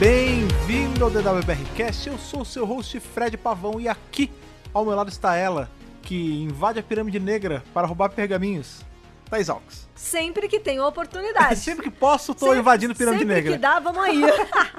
Bem-vindo ao DWBRcast, eu sou o seu host Fred Pavão e aqui ao meu lado está ela, que invade a pirâmide negra para roubar pergaminhos, Thais Alves. Sempre que tem oportunidade. Sempre que posso, tô Sempre- invadindo a pirâmide sempre negra. que dá, vamos aí.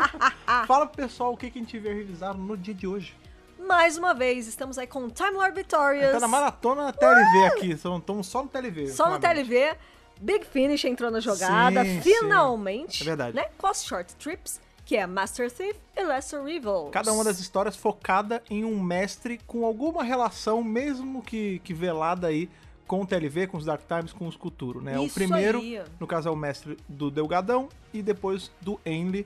Fala pro pessoal o que, que a gente veio revisar no dia de hoje. Mais uma vez, estamos aí com Time Lord Victorious. Tá na maratona TLV aqui, estamos só no TLV. Só no. TLV. Big Finish entrou na jogada, Sim, finalmente. É verdade. Né? As Short Trips, que é Master Thief e Lesser Evil. Cada uma das histórias focada em um mestre com alguma relação, mesmo que, que velada aí, com o TLV, com os Dark Times, com os Cthulhu, né? o Isso primeiro, aí. no caso, é o mestre do Delgadão e depois do.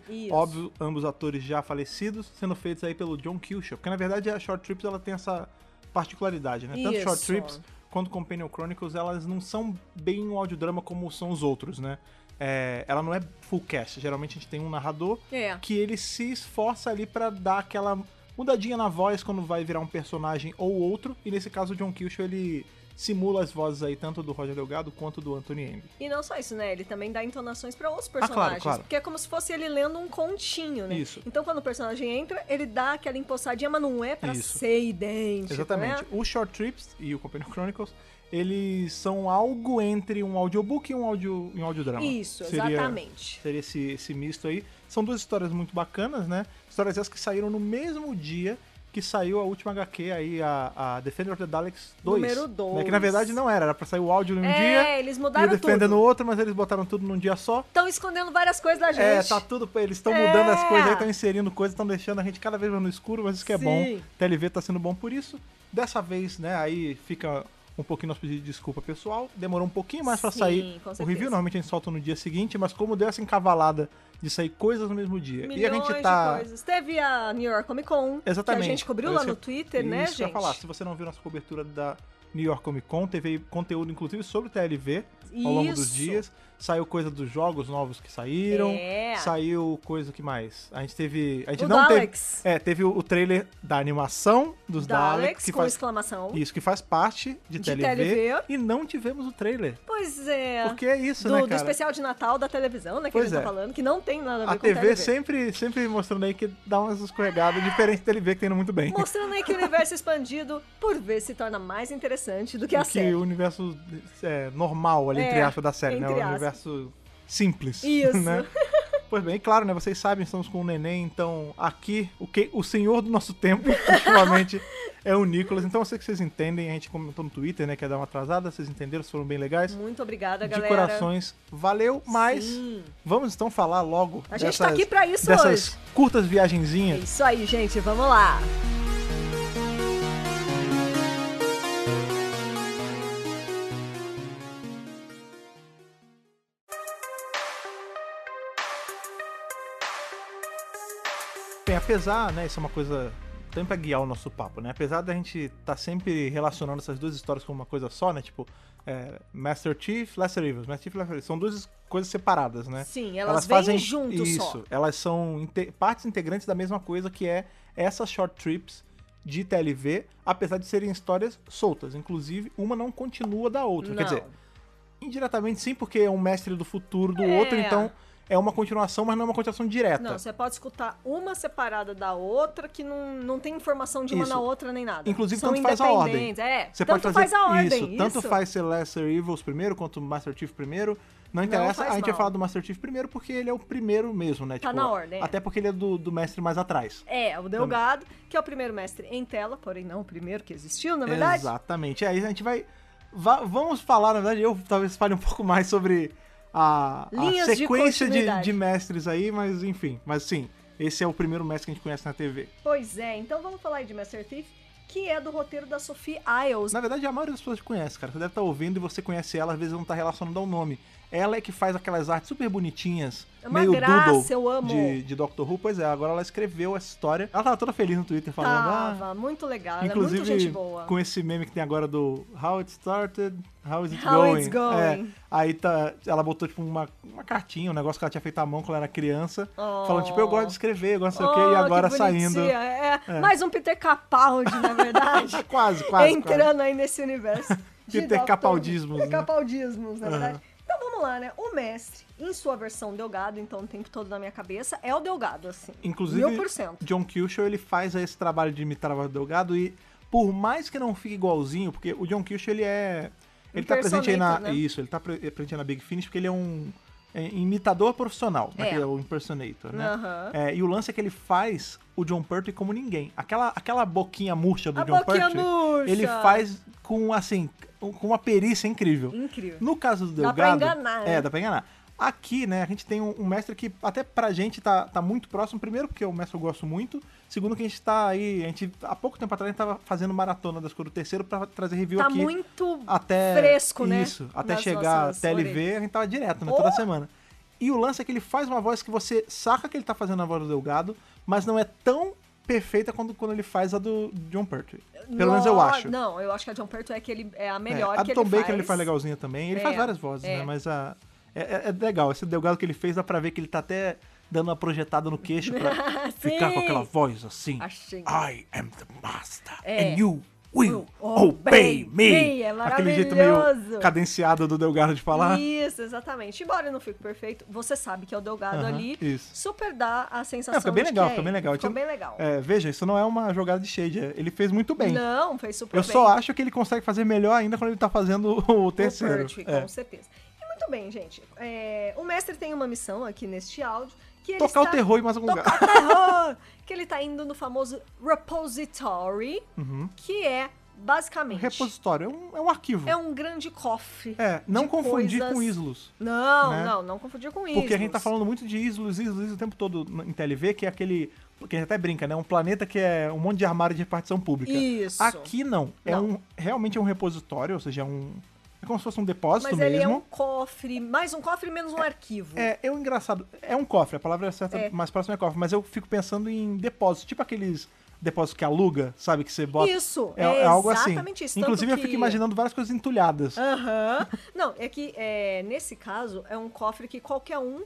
Isso. Óbvio, ambos atores já falecidos, sendo feitos aí pelo John Kilshaw. Porque, na verdade, a Short Trips, ela tem essa particularidade, né? Tanto Short Isso. Trips quanto Companion Chronicles, elas não são bem um audiodrama como são os outros, né? É, ela não é full cast. Geralmente a gente tem um narrador É. que ele se esforça ali pra dar aquela mudadinha na voz quando vai virar um personagem ou outro. E nesse caso o John Kilshaw ele simula as vozes aí tanto do Roger Delgado quanto do Anthony Henry. E não só isso, né? Ele também dá entonações pra outros Ah, claro, personagens. claro. Porque é como se fosse ele lendo um continho, né? Isso. Então quando o personagem entra, ele dá aquela empossadinha, mas não é pra Isso. ser idêntico, Exatamente. né? O Short Trips e o Companion Chronicles eles são algo entre um audiobook e um, audio, um audiodrama. Isso, Seria- exatamente. Seria esse, esse misto aí. São duas histórias muito bacanas, né? Histórias essas que saíram no mesmo dia que saiu a última HQ aí, a, a Defender of the Daleks 2. Número dois. Né? Que na verdade não era, era pra sair o áudio num É, dia eles e o mudaram Defender tudo. no outro, mas eles botaram tudo num dia só. Estão escondendo várias coisas da gente. É, tá tudo. Eles estão É. mudando as coisas aí, estão inserindo coisas, estão deixando a gente cada vez mais no escuro, mas isso que é Sim. bom. TLV tá sendo bom por isso. Dessa vez, né, aí fica um pouquinho nosso pedido de desculpa pessoal. Demorou um pouquinho mais pra Sim, sair o review. Normalmente a gente solta no dia seguinte, mas como deu essa encavalada de sair coisas no mesmo dia. Milhões e a gente tá. Teve a New York Comic Con, Exatamente. que a gente cobriu lá isso no Twitter, né, Isso que eu gente? falar. Se você não viu nossa cobertura da New York Comic Con, teve conteúdo inclusive sobre TLV ao longo dos Isso. dias. Saiu coisa dos jogos novos que saíram. É. Saiu coisa que mais? A gente teve. A gente O não Daleks. teve. É, teve o, o trailer da animação dos Daleks, Daleks, que com faz. exclamação. Isso, que faz parte de, De TLV, TLV. E não tivemos o trailer. Pois é. Porque é isso, do, né, do cara? especial de Natal da televisão, né, que Pois ele tá é. falando, que não tem nada a ver A com TV, TLV. sempre, sempre mostrando aí que dá umas escorregadas diferente do TLV que tem indo muito bem. Mostrando aí que o universo expandido, por vezes, se torna mais interessante do que a que série. o universo é, normal, ali, entre É, aspas, da série, né? O entre aspas. Universo simples. Isso. Né? Pois bem, claro, né? Vocês sabem, estamos com o neném, então aqui, o, que, o senhor do nosso tempo, ultimamente, é o Nicolas. Então eu sei que vocês entendem, a gente comentou no Twitter, né? Que ia dar uma atrasada, vocês entenderam, foram bem legais. Muito obrigada, De galera. corações, valeu, mas Sim. vamos então falar logo A gente dessas, tá aqui pra isso dessas hoje. curtas É viagenzinhas. isso aí, gente. Vamos lá. Apesar, né, isso é uma coisa também pra guiar o nosso papo, né? Apesar da gente tá sempre relacionando essas duas histórias como uma coisa só, né? Tipo, é, Master Chief, Lesser Evils. Master Chief Lesser Evils. São duas coisas separadas, né? Sim, elas, vêm junto isso, só. elas são inte- partes integrantes da mesma coisa que é essas short trips de TLV, apesar de serem histórias soltas. Inclusive, uma não continua da outra. Quer Não. dizer, indiretamente sim, porque é um mestre do futuro do É. outro, então é uma continuação, mas não é uma continuação direta. Não, você pode escutar uma separada da outra que não, não tem informação de uma Isso. na outra nem nada. Inclusive, São tanto faz a ordem. É, Você tanto pode fazer faz a ordem. isso, tanto isso. faz ser Lesser Evils primeiro quanto Master Chief primeiro. Não interessa, faz a gente vai mal. falar do Master Chief primeiro porque ele é o primeiro mesmo, né? Tá na ordem, é. Até porque ele é do, do mestre mais atrás. É, o Delgado, que é o primeiro mestre em tela, porém não o primeiro que existiu, na verdade. Exatamente. Aí a gente vai. va- vamos falar, na verdade, eu talvez fale um pouco mais sobre a, a de sequência de, continuidade. de mestres aí, mas enfim. Mas sim, esse é o primeiro mestre que a gente conhece na TV. Pois é, então vamos falar aí de Master Thief, que é do roteiro da Sophie Isles. Na verdade, a maioria das pessoas conhece, cara. Você deve estar ouvindo e você conhece ela, às vezes não tá relacionando ao nome. Ela é que faz aquelas artes super bonitinhas, É uma meio graça, doodle eu amo. De, de Doctor Who. Pois é, agora ela escreveu essa história. Ela tava toda feliz no Twitter falando, ah, Tava, muito legal, é Inclusive, muito gente boa. com esse meme que tem agora do How It Started, How Is It How Going? It's Going. É, aí tá, ela botou tipo uma, uma cartinha, um negócio que ela tinha feito à mão quando ela era criança, Oh. falando tipo, eu gosto de escrever, eu gosto não sei o Oh, quê, e agora saindo. bonitinha. É, mais um Peter Capaldi, na verdade. quase, quase, entrando aí nesse universo. de Peter Capaldismos, Peter né? Capaldismos, na verdade. Então vamos lá, né? O mestre, em sua versão Delgado, então o tempo todo na minha cabeça, é o Delgado, assim. Inclusive, Mil por cento. John Kilshaw, ele faz esse trabalho de imitar do Delgado e por mais que não fique igualzinho, porque o John Kilshaw, ele é... Ele tá presente aí na... Né? Isso, ele tá pre- presente aí na Big Finish porque ele é um é, imitador profissional, né? É. Que é o impersonator, né? Aham. É, e o lance é que ele faz o John Pertwee como ninguém. Aquela, aquela boquinha murcha do A John Pertwee, murcha. ele faz com, assim, com uma perícia incrível. Incrível. No caso do Dá pra Delgado... enganar, É, né? dá pra enganar. Aqui, né, a gente tem um, um mestre que até pra gente tá, tá muito próximo. Primeiro, porque o mestre eu gosto muito. Segundo, que a gente tá aí. A gente, há pouco tempo atrás, a gente tava fazendo maratona das cores do terceiro pra trazer review Tá aqui. muito até fresco, né? Isso, até chegar nossas TLV, orelhas. a gente tava direto, né? Oh! Toda semana. E o lance é que ele faz uma voz que você saca que ele tá fazendo a voz do Delgado, mas não é tão perfeita quando, quando ele faz a do John Pertwee. Pelo menos eu No- acho. Não, eu acho que a John Pertwee é, que ele, é a É, melhor a que Tom ele Baker faz. ele faz legalzinha também. Ele É, faz várias vozes, é. né? Mas a, é, é- é legal. Esse Delgado que ele fez, dá pra ver que ele tá até dando uma projetada no queixo pra ficar com aquela voz assim. Achei. I am the master É. and you will obey me. É Aquele jeito meio cadenciado do Delgado de falar. Isso, exatamente. Embora não fique perfeito, você sabe que é o Delgado ali. isso. Super dá a sensação Não, fica bem de legal, que fica é bem ele. legal. Ficou bem legal. É, veja, isso não é uma jogada de shade. é- Ele fez muito bem. Não, fez super Eu bem. só acho que ele consegue fazer melhor ainda quando ele tá fazendo o O terceiro. Pertwee, É. com certeza. E muito bem, gente. É, o mestre tem uma missão aqui neste áudio. Que Tocar o terror em mais algum Tocar lugar. o terror! que ele tá indo no famoso repository, Uhum. que é, basicamente... Repositório, é um, é um arquivo. É um grande cofre. É, não confundir coisas- com Islus. Não, né? não, não confundir com isso. Porque a gente tá falando muito de Islus, Islus, Islus o tempo todo em TLV, que é aquele. Que a gente até brinca, né? Um planeta que é um monte de armário de repartição pública. Isso. Aqui não. É Não. um. Realmente é um repositório, ou seja, é um. É como se fosse um depósito Mas ele é mesmo. um cofre, mais um cofre menos um arquivo. É, é um engraçado. É um cofre, a palavra certa É. mais próxima é cofre, mas eu fico pensando em depósito, tipo aqueles depósitos que aluga, sabe? Que você bota. Isso, é, é é algo assim. exatamente isso, Inclusive, eu que- fico imaginando várias coisas entulhadas. Aham. Não, é que é, nesse caso é um cofre que qualquer um.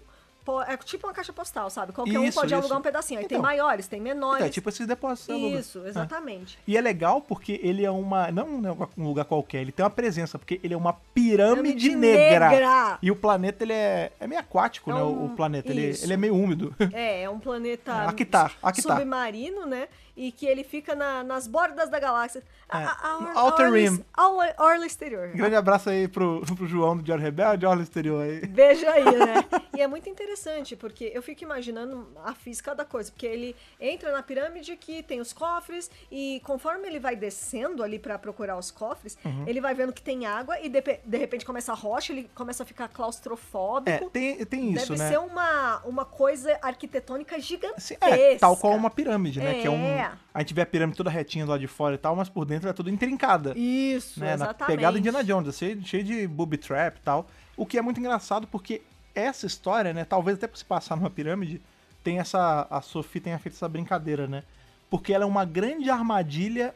É tipo uma caixa postal, sabe? Qualquer um Isso, pode isso. alugar um pedacinho. Aí tem Então. maiores, tem menores. É, tipo esses depósitos. Isso, É. exatamente. E é legal porque ele é uma. Não um negócio- um lugar qualquer, ele tem uma presença, porque ele é uma pirâmide, Pirâmide negra. negra. E o planeta, ele é, é meio aquático, É né? um- O planeta. Ele, ele é meio úmido. É, é um planeta É, Actar, Actar. submarino, né? E que ele fica na- nas bordas da galáxia. A, É, a, a, a Outer orla- Rim. Orla, orla exterior. Grande abraço aí pro, pro João do Diário Rebelde, olha o exterior aí. Veja aí, né? E é muito interessante, porque eu fico imaginando a física da coisa, porque ele entra na pirâmide que tem os cofres, e conforme ele vai descendo ali pra procurar os cofres, Uhum. ele vai vendo que tem água, e de, de repente começa a rocha, ele começa a ficar claustrofóbico. É, tem, tem isso, Deve né? ser uma, uma coisa arquitetônica gigantesca. é, tal qual uma pirâmide, né? Que é um. A gente vê a pirâmide toda retinha do lado de fora e tal, mas por dentro é tudo intrincada. Isso, né? Na exatamente. pegada Indiana Jones, cheio, cheio de booby trap e tal. O que é muito engraçado porque essa história, né? Talvez até por se passar numa pirâmide, tem essa. A Sophie tenha feito essa brincadeira, né? Porque ela é uma grande armadilha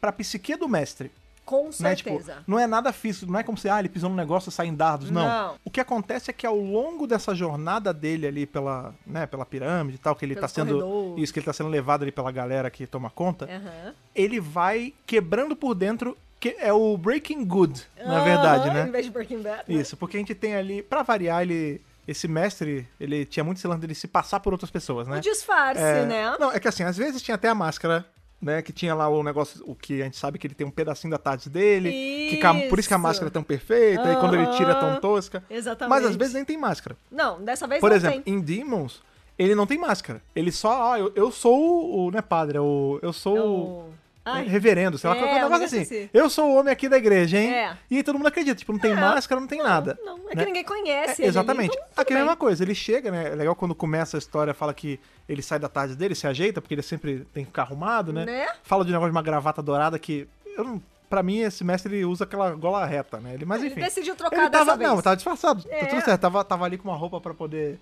pra psique do mestre. Com Né? Tipo, certeza. não é nada físico, não é como se ah, ele pisou no negócio e sai em dardos, não. Não. O que acontece é que ao longo dessa jornada dele ali pela, né, pela pirâmide e tal, que ele Pelos tá sendo. corredores. Isso, que ele tá sendo levado ali pela galera que toma conta, Aham. ele vai quebrando por dentro, que é o Breaking Good, na Aham, verdade, Em né? vez de Breaking Bad. né? Isso, porque a gente tem ali, pra variar, ele. Esse mestre, ele tinha muito esse lance dele se passar por outras pessoas, né? O disfarce, É, né? Não, é que assim, às vezes tinha até a máscara, né? Que tinha lá o negócio, o que a gente sabe que ele tem um pedacinho da tarde dele. Que, ca- por isso que a Isso. máscara é tão perfeita, e quando ele tira é tão tosca. Exatamente. Mas às vezes nem tem máscara. Não, dessa vez Por não exemplo, tem. em Demons, ele não tem máscara. Ele só, ah, eu, eu sou o, não é padre, é o, eu sou É o... Ai, reverendo, sei lá, É, qualquer negócio um assim. negócio assim. Eu sou o homem aqui da igreja, hein? É. E aí todo mundo acredita, tipo, não tem máscara, não tem nada. Não, é né? que ninguém conhece É, ele exatamente. então Aqui é a mesma coisa, ele chega, né? É legal quando começa a história, fala que ele sai da tarde dele, se ajeita, porque ele sempre tem que ficar arrumado, né? Né? Fala de um negócio de uma gravata dourada que. Eu não, pra mim, esse mestre ele usa aquela gola reta, né? Ele, mas Ele enfim. decidiu trocar ele dessa tava, vez. Não, tava disfarçado. É. Tá tudo certo. Tava, tava ali com uma roupa pra poder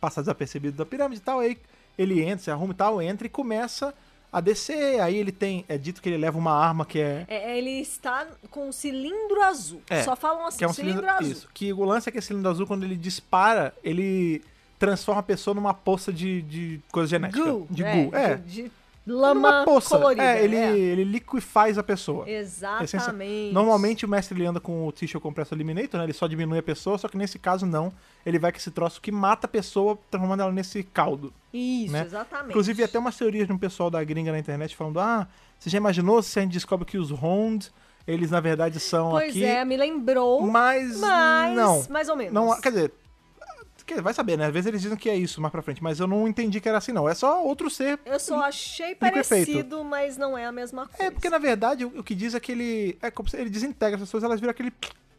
passar desapercebido da pirâmide e tal. Aí ele entra, se arruma e tal, entra e começa a descer. Aí ele tem. É dito que ele leva uma arma que é. É, ele está com um cilindro azul. É, Só falam assim, Que é um cilindro, cilindro, azul. Isso. Que o lance é que esse cilindro azul, quando ele dispara, ele transforma a pessoa numa poça de, de coisa genética. Goo. De é, goo. É. De, de lama colorida. é, ele, é. ele liquefaz a pessoa. Essência- Exatamente. Normalmente o mestre ele anda com o Tissue Compressor Eliminator, né? Ele só diminui a pessoa, só que nesse caso não. Ele vai com esse troço que mata a pessoa, transformando ela nesse caldo. Isso, né? exatamente. Inclusive, até umas teorias de um pessoal da gringa na internet falando: ah, você já imaginou se a gente descobre que os Hond, eles na verdade são Pois aqui. é, me lembrou, Mas. mas Não. mais ou menos. não. Quer dizer. Vai saber, né? Às vezes eles dizem que é isso mais pra frente, mas eu não entendi que era assim, não. É só outro ser. Eu só achei parecido, mas não é a mesma coisa. É, porque na verdade o, o que diz é que ele. É como se ele desintegra as pessoas, elas viram aquele.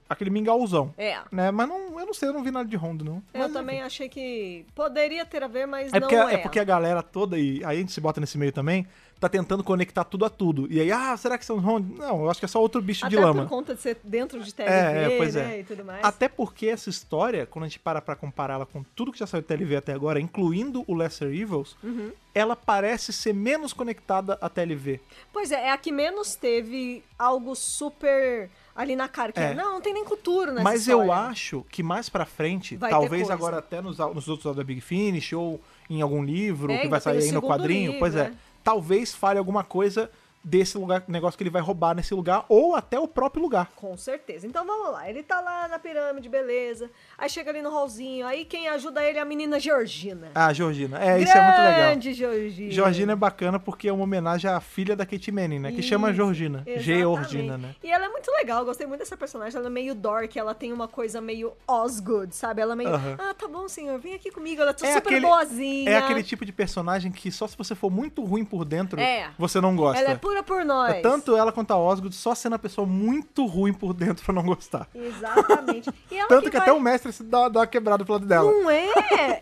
aquele mingauzão. É. Né? Mas não, eu não sei, eu não vi nada de Rondo, não. Eu Mas, também achei que poderia ter a ver, mas É não porque, é. é porque a galera toda, e aí a gente se bota nesse meio também, tá tentando conectar tudo a tudo. E aí, ah, será que são Rondo? Não, eu acho que é só outro bicho Até de lama. por conta de ser dentro de TLV, É, é, pois né, é. e tudo mais. Até porque essa história, quando a gente para pra compará-la com tudo que já saiu do TLV até agora, incluindo o Lesser Evils, Uhum. ela parece ser menos conectada à TLV. Pois é, é a que menos teve algo super ali na cara. Que É. é. Não, não tem nem cultura nessa Mas eu história. acho que mais pra frente, Vai talvez agora até nos, nos outros da Big Finish ou em algum livro É, que vai sair aí no quadrinho, livro, pois é. né? Talvez fale alguma coisa desse lugar, negócio que ele vai roubar nesse lugar ou até o próprio lugar. Com certeza. Então vamos lá. Ele tá lá na pirâmide, beleza. Aí chega ali no hallzinho. Aí quem ajuda ele é a menina Georgina. Ah, Georgina. É, isso é muito legal. Grande Georgina. Georgina é bacana porque é uma homenagem à filha da Kate Manning, né? Que chama Isso, Georgina. exatamente. Georgina, né? E ela é muito legal, eu gostei muito dessa personagem. Ela é meio dork, ela tem uma coisa meio Osgood, sabe? Ela é meio, Aham. ah, tá bom, senhor, vem aqui comigo, ela é É super aquele- boazinha. É aquele tipo de personagem que só se você for muito ruim por dentro, É. você não gosta. Ela é pura por nós. É tanto ela quanto a Osgood, só sendo a pessoa muito ruim por dentro pra não gostar. Exatamente. Ela Tanto que, vai- até o mestre se dá, dá uma quebrada pro lado dela. Não é?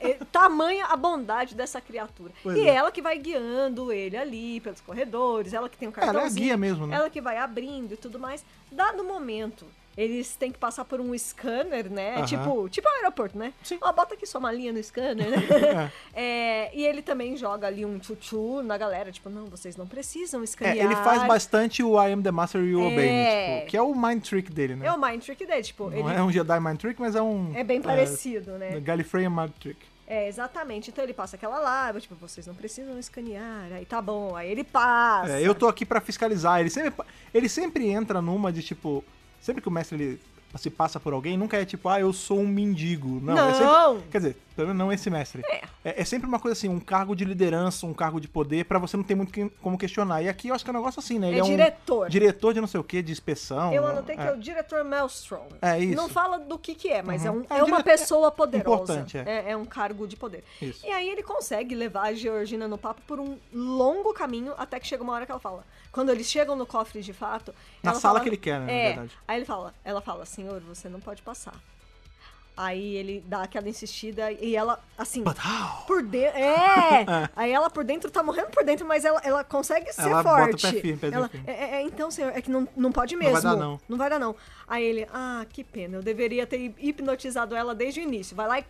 É Tamanha a bondade dessa criatura. Pois e é. ela que vai guiando ele ali pelos corredores, ela que tem um ela é a cartãozinho. guia mesmo, né? Ela que vai abrindo e tudo mais. Dado o momento, eles têm que passar por um scanner, né? Aham. Tipo, tipo aeroporto, né? Sim. Ó, bota aqui sua malinha no scanner, né? É, e ele também joga ali um tchutchu na galera, tipo, não, vocês não precisam É, escanear. ele faz bastante o I am the Master You Obey, Me, É. tipo, que é o mind trick dele, né? É o mind trick dele, tipo, Não ele é um Jedi mind trick, mas é um... é bem parecido, né? Gallifreyan mind trick. É, exatamente. Então ele passa aquela lá, tipo, vocês não precisam escanear. Aí tá bom, aí ele passa. É, eu tô aqui pra fiscalizar. Ele sempre, ele sempre entra numa de tipo. Sempre que o mestre ele se passa por alguém, nunca é tipo, ah, eu sou um mendigo. Não, é Não. sempre- quer dizer, pelo menos não esse mestre. É. É, é sempre uma coisa assim, um cargo de liderança, um cargo de poder, pra você não ter muito que- como questionar. E aqui eu acho que é um negócio assim, né? Ele É um diretor. diretor de não sei o que, de inspeção. Eu anotei que é. é o diretor Maelstrom. É isso. Não fala do que que é, mas é, um, Uhum. é, É um uma dire- pessoa poderosa. importante, é. é. um cargo de poder. Isso. E aí ele consegue levar a Georgina no papo por um longo caminho, até que chega uma hora que ela fala. Quando eles chegam no cofre de fato... Na sala fala- que ele quer, né, na É. verdade. Aí ele fala, ela fala, senhor, você não pode passar. Aí ele dá aquela insistida e ela, assim, how? por dentro. É! Aí ela por dentro tá morrendo por dentro, mas ela, ela consegue ser Ela bota o forte. pé firme, pezinho ela, firme. é, é, é, então, senhor, é que não, não pode Não mesmo. vai dar, não. Não vai dar, não. Aí ele, ah, que pena, eu deveria ter hipnotizado ela desde o início. Vai lá e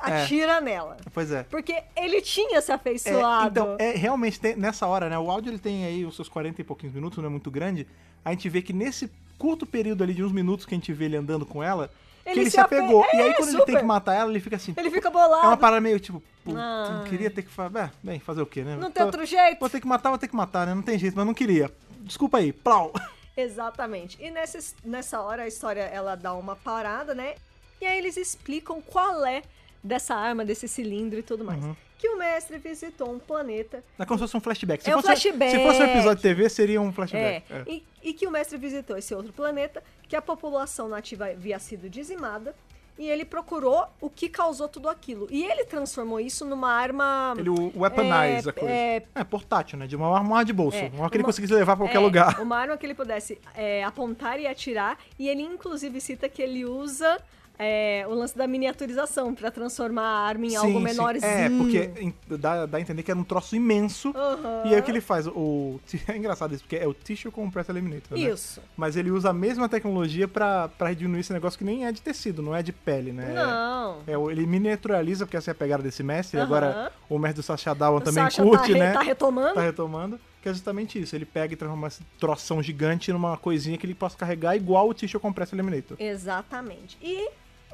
atira nela. Pois é. Porque ele tinha se É, afeiçoado. então, é, realmente, tem- nessa hora, né? O áudio ele tem aí os seus 40 e pouquinhos minutos, não é muito grande. A gente vê que nesse curto período ali de uns minutos que a gente vê ele andando com ela, que Ele ele se apegou. ape- e aí, É, quando ele tem super. que matar ela, ele fica assim. Ele fica É bolado. uma parada meio tipo, puta, não queria ter que fazer. É, bem, fazer o quê, né? Não tem outro jeito. Vou ter que matar, vou ter que matar, né? Não tem jeito, mas não queria. Desculpa aí, plau. Exatamente. E nessa, nessa hora a história ela dá uma parada, né? E aí eles explicam qual é dessa arma, desse cilindro e tudo mais. Uhum. Que o mestre visitou um planeta. É como se fosse um flashback. Se É um fosse, flashback. Se fosse um episódio de TV, seria um É, flashback. É. E, e que o mestre visitou esse outro planeta, que a população nativa havia sido dizimada. E ele procurou o que causou tudo aquilo. E ele transformou isso numa arma. Ele weaponize É, a coisa. é, É, portátil, né? De uma arma de bolso. É, uma arma que ele conseguisse levar pra qualquer É, lugar. Uma arma que ele pudesse é, apontar e atirar. E ele, inclusive, cita que ele usa é, o lance da miniaturização pra transformar a arma em algo Sim, sim. menorzinho. É, porque dá, dá a entender que era um troço imenso. Aham. E aí o que ele faz? O, é engraçado isso, porque é o Tissue Compressor Eliminator, né? Isso. Mas ele usa a mesma tecnologia pra, pra diminuir esse negócio que nem é de tecido, não é de pele, né? Não. É, o- ele miniaturaliza, porque essa é a pegada desse mestre. Aham. Agora o mestre do Sacha Dawan também Sasha curte, tá, né? tá retomando. Tá retomando. Que é justamente isso. Ele pega e transforma esse troção gigante numa coisinha que ele possa carregar igual o Tissue Compressor Eliminator. Exatamente. E,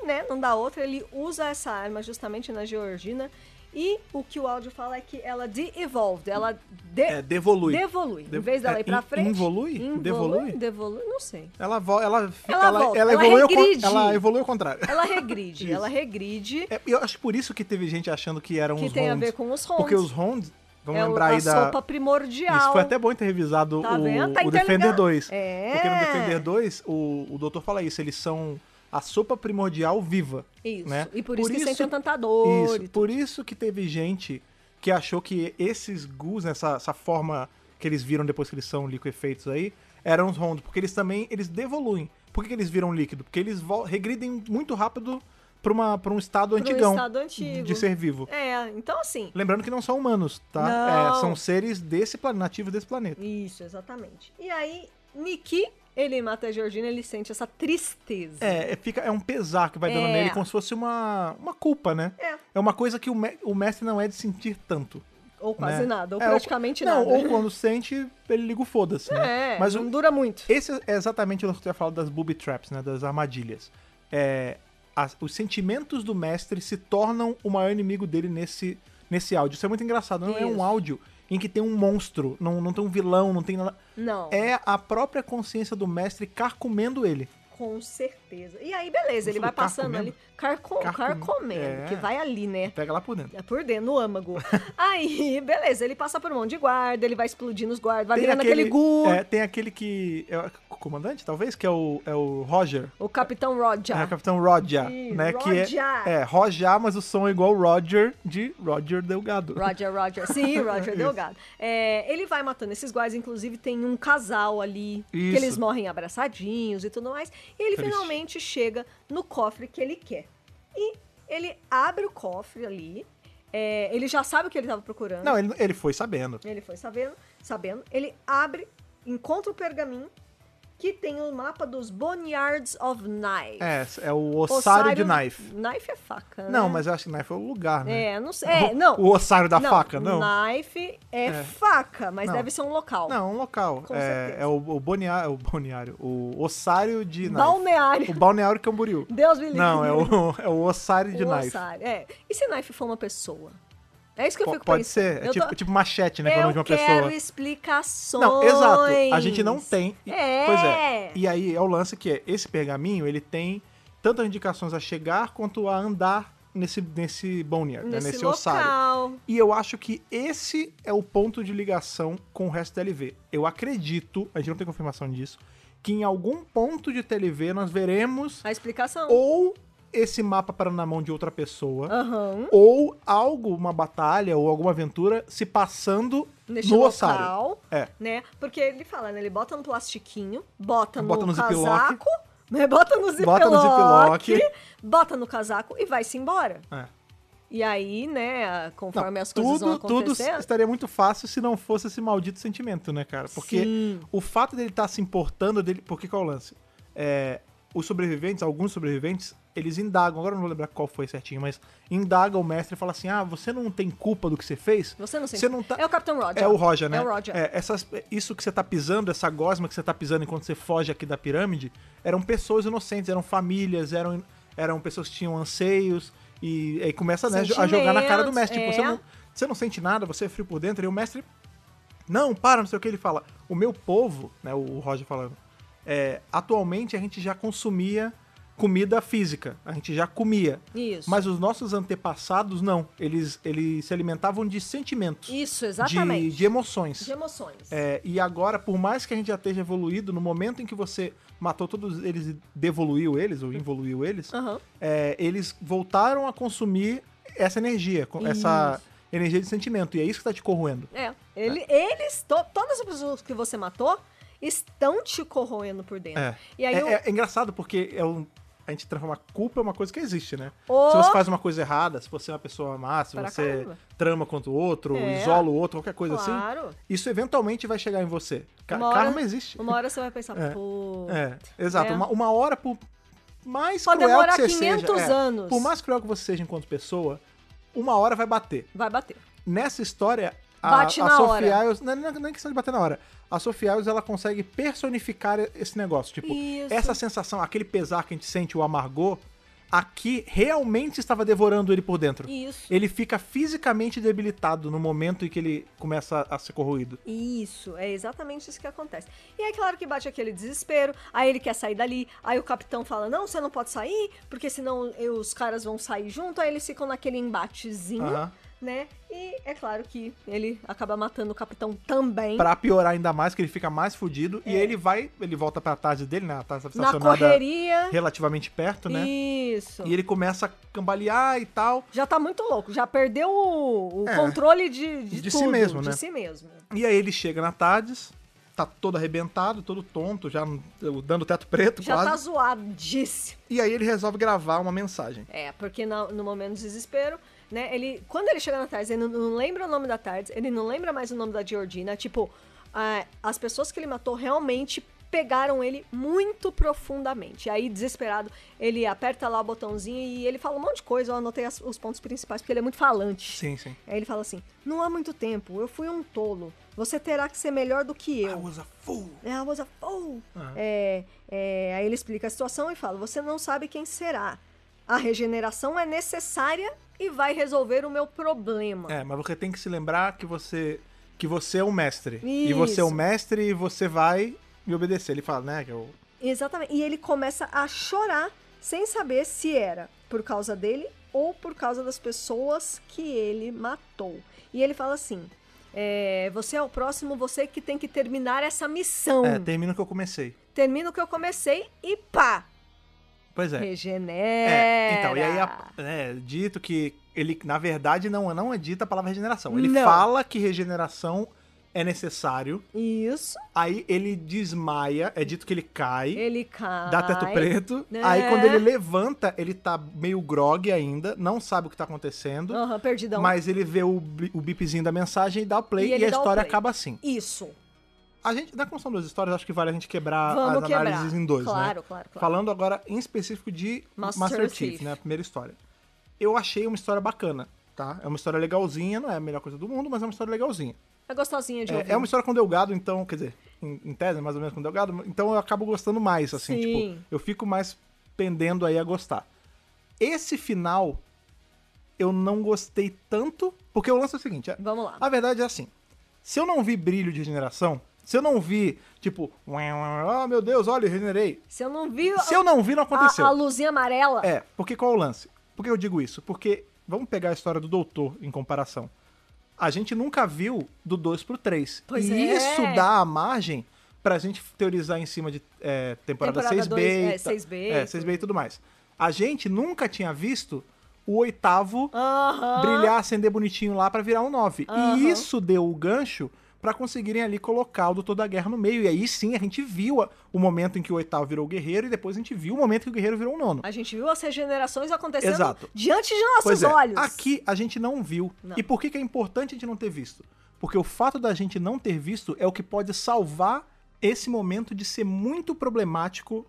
né, não dá outra, ele usa essa arma justamente na Georgina E o que o áudio fala é que ela de-evolved, ela de É, devolui. devolui. Em De- vez dela é, ir pra frente. involui? Devolui? Devolui, não sei. Ela, ela, Ela ela, volta, ela ela evolui ao con- regride. ela evolui ao contrário. Ela regride, ela regride, É, eu acho que por isso que teve gente achando que eram que os tem a ver com os Honds. Porque os Honds, vamos é lembrar aí da... sopa primordial. Isso foi até bom ter revisado Tá o? Tá o Defender interligado. 2. É. Porque no Defender 2, o, o doutor fala isso, eles são a sopa primordial viva. Isso. né? E por isso que sentem tanta dor. Isso, por isso que teve gente que achou que esses gus, essa, essa forma que eles viram depois que eles são liquefeitos aí, eram os Hondos, porque eles também, eles devoluem. Por que, eles viram líquido? Porque eles regridem muito rápido pra, uma, pra um estado antigão estado antigo. de ser vivo. É, então assim. Lembrando que não são humanos, tá? É, são seres desse planeta, nativos desse planeta. Isso, exatamente. E aí, Nikki, ele mata a Georgina, ele sente essa tristeza. É, é, fica, é um pesar que vai dando É. nele, como se fosse uma, uma culpa, né? É. É uma coisa que o, me- o mestre não é de sentir tanto. Ou quase né? nada, ou É, praticamente não, nada. ou quando sente, ele liga o foda-se, né? É, Mas não o- dura muito. esse é exatamente o que eu ia falar das booby traps, né? Das armadilhas. É, as- os sentimentos do mestre se tornam o maior inimigo dele nesse, nesse áudio. Isso é muito engraçado. Não é Isso. um áudio em que tem um monstro, não, não tem um vilão, não tem nada. Não, É a própria consciência do mestre carcomendo ele. Com certeza. E aí, beleza, ele vai passando ali, carco, Carcomendo. carcomendo, É. que vai ali, né? Pega lá por dentro. É por dentro, no âmago. aí, beleza, ele passa por um monte de guarda, ele vai explodindo os guardas, vai Tem virando aquele, gu. é, tem aquele que. É o comandante, talvez? Que é o, é o Roger. O Capitão Roger. É o Capitão Roger, Ih, né? Que Roger. é, é Roger, mas o som é igual Roger de Roger Delgado. Roger, Roger. Sim, Roger. Delgado. É, ele vai matando esses guardas, inclusive tem um casal ali, que Isso. eles morrem abraçadinhos e tudo mais. E ele Triste. finalmente chega no cofre que ele quer. E ele abre o cofre ali. é, ele já sabe o que ele estava procurando. Não, ele, ele foi sabendo. Ele foi sabendo, sabendo. Ele abre, encontra o pergaminho que tem o mapa dos Boneyards of Knife. É, é o ossário, de knife. Knife é faca, né? Não, mas eu acho que knife é o lugar, né? É, não sei. É, não. O ossário da faca, não. Knife é, É. faca, mas Não. deve ser um local. Não, um local. Com é, certeza. é o, o, boniário, o boniário, o ossário de knife. Balneário. O balneário Camboriú. Deus me livre. Não, é o, é o ossário de O knife. ossário, É. E se knife for uma pessoa? É isso que eu fico Pode pensando. ser. É tipo, tô- tipo machete, né? Eu de uma quero pessoa. explicações. Não, exato. A gente não tem. E- É. Pois é. E aí é o lance que é, esse pergaminho, ele tem tantas indicações a chegar quanto a andar nesse, nesse boneyard, né? Nesse, nesse ossário. local. E eu acho que esse é o ponto de ligação com o resto da LV. Eu acredito, a gente não tem confirmação disso, que em algum ponto de TLV nós veremos A explicação. ou esse mapa parando na mão de outra pessoa, Aham. ou algo, uma batalha ou alguma aventura se passando Neste no local, ossário. É. né? Porque ele fala, né? Ele bota no plastiquinho, bota no, Bota no ziplock. casaco, né? Bota no ziplock, Bota no ziplock. bota no casaco e vai-se embora. É. E aí, né, conforme Não, as coisas vão tudo, tudo acontecendo... estaria muito fácil se não fosse esse maldito sentimento, né, cara? Porque Sim. o fato dele estar se importando dele. Porque qual é o lance? É, os sobreviventes, alguns sobreviventes, eles indagam, agora eu não vou lembrar qual foi certinho, mas indagam o mestre e falam assim: ah, você não tem culpa do que você fez? Você não sente. Você não tá- É o Capitão Roger. É o Roger, né? É o Roger. É, essas, isso que você tá pisando, essa gosma que você tá pisando enquanto você foge aqui da pirâmide, eram pessoas inocentes, eram famílias, eram, eram pessoas que tinham anseios, e aí começa né, a jogar na cara do mestre. Tipo, Sentimentos, você, é. não, você não sente nada, você é frio por dentro, e o mestre. Não, para, não sei o que ele fala. O meu povo, né, o Roger falando, é, atualmente a gente já consumia comida física, a gente já comia. Isso. Mas os nossos antepassados não. Eles, eles se alimentavam de sentimentos. Isso, De, exatamente. de emoções. De emoções. É, e agora, por mais que a gente já esteja evoluído, no momento em que você matou todos eles e devoluiu eles, ou involuiu eles, Aham. é, eles voltaram a consumir essa energia, com- essa energia de sentimento. E é isso que tá te corroendo. É. Ele, Eles, to- todas as pessoas que você matou, estão te corroendo por dentro. É. E aí é, é- é engraçado porque é um- a gente transforma culpa é uma coisa que existe, né? Ô! Se você faz uma coisa errada, se você é uma pessoa má, se Pra você caramba. trama contra o outro, É. isola o outro, qualquer coisa Claro. assim, isso eventualmente vai chegar em você. Ca- Uma hora- Karma existe. Uma hora você vai pensar, É. pô. É, exato. É. Uma, uma hora, por mais Pode cruel que você 500 seja... é, anos. Por mais cruel que você seja enquanto pessoa, uma hora vai bater. Vai bater. Nessa história, a, Bate a na Sophie hora. Não, não, não é questão de bater na hora. A Sophie Isles, ela consegue personificar esse negócio. Tipo, Isso. essa sensação, aquele pesar que a gente sente, o amargor, aqui realmente estava devorando ele por dentro. Isso. Ele fica fisicamente debilitado no momento em que ele começa a ser corroído. Isso, é exatamente isso que acontece. E aí, claro que bate aquele desespero, aí ele quer sair dali, aí o capitão fala, não, você não pode sair, porque senão os caras vão sair junto, aí eles ficam naquele embatezinho, Aham. Né? E é claro que ele acaba matando o capitão também. Pra piorar ainda mais, que ele fica mais fudido. E ele vai, ele volta pra tarde dele, né? A tarde Na estacionada correria. relativamente perto, né? Isso. E ele começa a cambalear e tal. Já tá muito louco, já perdeu o, o É. controle de, de, De si tudo, mesmo, de né? si mesmo. E aí ele chega na Tardes, tá todo arrebentado, todo tonto, já dando teto preto Já quase. tá zoadíssimo. E aí ele resolve gravar uma mensagem. É, porque no, no momento do desespero, né, ele, quando ele chega na Tardes, ele não, não lembra o nome da Tardes, ele não lembra mais o nome da Georgina, tipo, ah, as pessoas que ele matou realmente pegaram ele muito profundamente. Aí, desesperado, ele aperta lá o botãozinho e ele fala um monte de coisa, eu anotei as- os pontos principais, porque ele é muito falante. Sim, sim. Aí ele fala assim, não há muito tempo, eu fui um tolo, você terá que ser melhor do que I eu. was a fool. É, I was a fool. Aham. É, é, aí ele explica a situação e fala: Você não sabe quem será. A regeneração é necessária e vai resolver o meu problema. É, mas você tem que se lembrar que você que você é o mestre. E você é o Isso. mestre e você vai me obedecer. Ele fala, né, que eu Exatamente. E ele começa a chorar sem saber se era por causa dele ou por causa das pessoas que ele matou. E ele fala assim: é, Você é o próximo, você que tem que terminar essa missão. é, termina o que eu comecei. Termina o que eu comecei e pá! Pois é. Regenera. É, então, e aí é dito que ele, na verdade, não, não é dita a palavra regeneração. Ele Não. fala que regeneração é necessário, Isso. aí ele desmaia, é dito que ele cai, Ele cai. dá teto preto, né? aí quando ele levanta, ele tá meio grog ainda, não sabe o que tá acontecendo, Aham, perdidão. mas ele vê o, o bipzinho da mensagem e dá o play E e, a história acaba assim. Isso. A gente, na construção das histórias, acho que vale a gente quebrar Vamos as quebrar. análises em dois, né? Claro, claro, claro. Falando agora em específico de Master Master, Chief. Chief, né? A primeira história. Eu achei uma história bacana, tá? É uma história legalzinha, não é a melhor coisa do mundo, mas é uma história legalzinha. É gostosinha de ouvir. É, é uma história com Delgado, então, quer dizer, em, em tese, mais ou menos com Delgado, então eu acabo gostando mais, assim, Sim. tipo, eu fico mais pendendo aí a gostar. Esse final, eu não gostei tanto, porque o lance é o seguinte, é- Vamos lá. a verdade é assim, se eu não vi brilho de regeneração, se eu não vi, tipo, oh meu Deus, olha, eu regenerei. Se eu não vi Se eu não vi, não aconteceu. a, a luzinha amarela, É, porque qual é o lance? Por que eu digo isso? Porque, vamos pegar a história do Doutor em comparação. A gente nunca viu do 2 pro 3. Pois e é. isso dá a margem pra gente teorizar em cima de é, temporada, Temporada 6B, dois, é, e ta- 6B, é, 6B e tudo mais. A gente nunca tinha visto o oitavo Aham. brilhar, acender bonitinho lá pra virar um 9. Aham. E isso deu o gancho pra conseguirem ali colocar o Doutor da Guerra no meio. E aí sim a gente viu a- o momento em que o oitavo virou o guerreiro e depois a gente viu o momento que o guerreiro virou o nono. A gente viu as regenerações acontecendo Exato. diante de nossos é, olhos. aqui a gente não viu. Não. E por que, que é importante a gente não ter visto? Porque o fato da gente não ter visto é o que pode salvar esse momento de ser muito problemático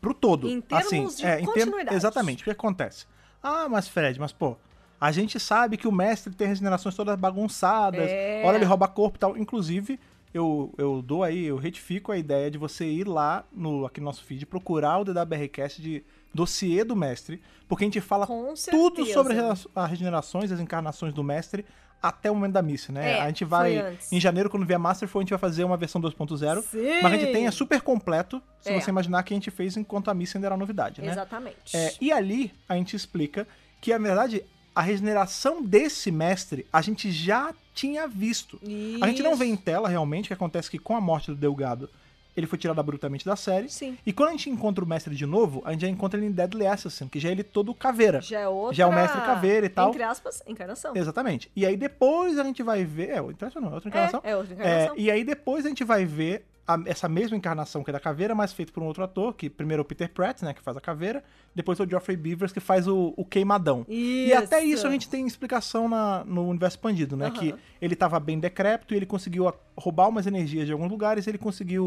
pro todo. Em termos assim, de é, em termos-. Exatamente. O que acontece? Ah, mas Fred, mas pô, a gente sabe que o mestre tem regenerações todas bagunçadas. É. Olha, ele rouba corpo e tal. Inclusive, eu, eu dou aí, eu retifico a ideia de você ir lá no, aqui no nosso feed, procurar o DWRcast de dossiê do mestre, porque a gente fala tudo sobre as as regenerações, as encarnações do mestre até o momento da missa, né? É, a gente vai em janeiro quando vier Masterful, a gente vai fazer uma versão 2.0, Sim. mas a gente tem é super completo, se É. você imaginar que a gente fez enquanto a missa ainda era novidade, né? Exatamente. É, e ali a gente explica que, na verdade, a regeneração desse mestre a gente já tinha visto. A gente não vê em Isso. tela realmente, o que acontece que com a morte do Delgado, ele foi tirado abruptamente da série. Sim. E quando a gente encontra o mestre de novo, a gente já encontra ele em Deadly Assassin, que já é ele todo caveira. Já é outra... Já é o mestre caveira e tal. Entre aspas, encarnação. Exatamente. E aí depois a gente vai ver. É, outra não, é outra encarnação. É, é outra É, encarnação. e aí depois a gente vai ver a- essa mesma encarnação que é da caveira, mas feito por um outro ator, que primeiro é o Peter Pratt, né, que faz a caveira, depois é o Geoffrey Beavers, que faz o, o queimadão. E até isso a gente tem explicação na- no universo expandido, né, Aham. que ele tava bem decrépito e ele conseguiu roubar umas energias de alguns lugares e ele conseguiu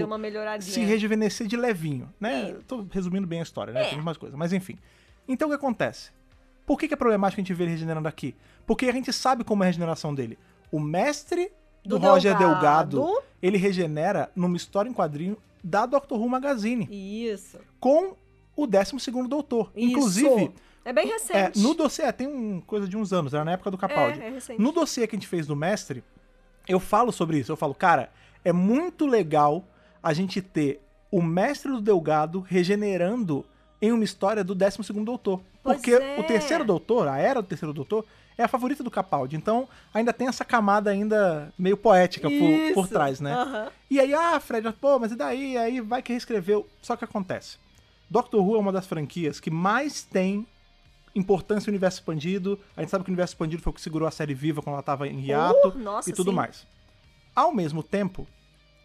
se rejuvenescer de levinho, né? Tô resumindo bem a história, né? É. Tem mais coisas, mas enfim. Então o que acontece? Por que, que é problemático a gente ver ele regenerando aqui? Porque a gente sabe como é a regeneração dele. O mestre do, Do Roger Delgado. Delgado, ele regenera numa história em quadrinho da Doctor Who Magazine, Isso. com o 12 doutor. Isso. Inclusive, É bem é, recente. no dossiê, é, tem um, coisa de uns anos, era na época do Capaldi. É, é recente. no dossiê que a gente fez do mestre, eu falo sobre isso. Eu falo, cara, é muito legal a gente ter o mestre do Delgado regenerando em uma história do 12 doutor. Pois Porque é. o terceiro doutor, a era do terceiro doutor, é a favorita do Capaldi. Então, ainda tem essa camada ainda meio poética por, por trás, né? Aham. E aí, ah, Fred, pô, mas e daí? Aí vai que reescreveu. Só que acontece. Doctor Who é uma das franquias que mais tem importância no universo expandido. A gente sabe que o universo expandido foi o que segurou a série viva quando ela tava em hiato Uh, nossa, e tudo sim. mais. Ao mesmo tempo,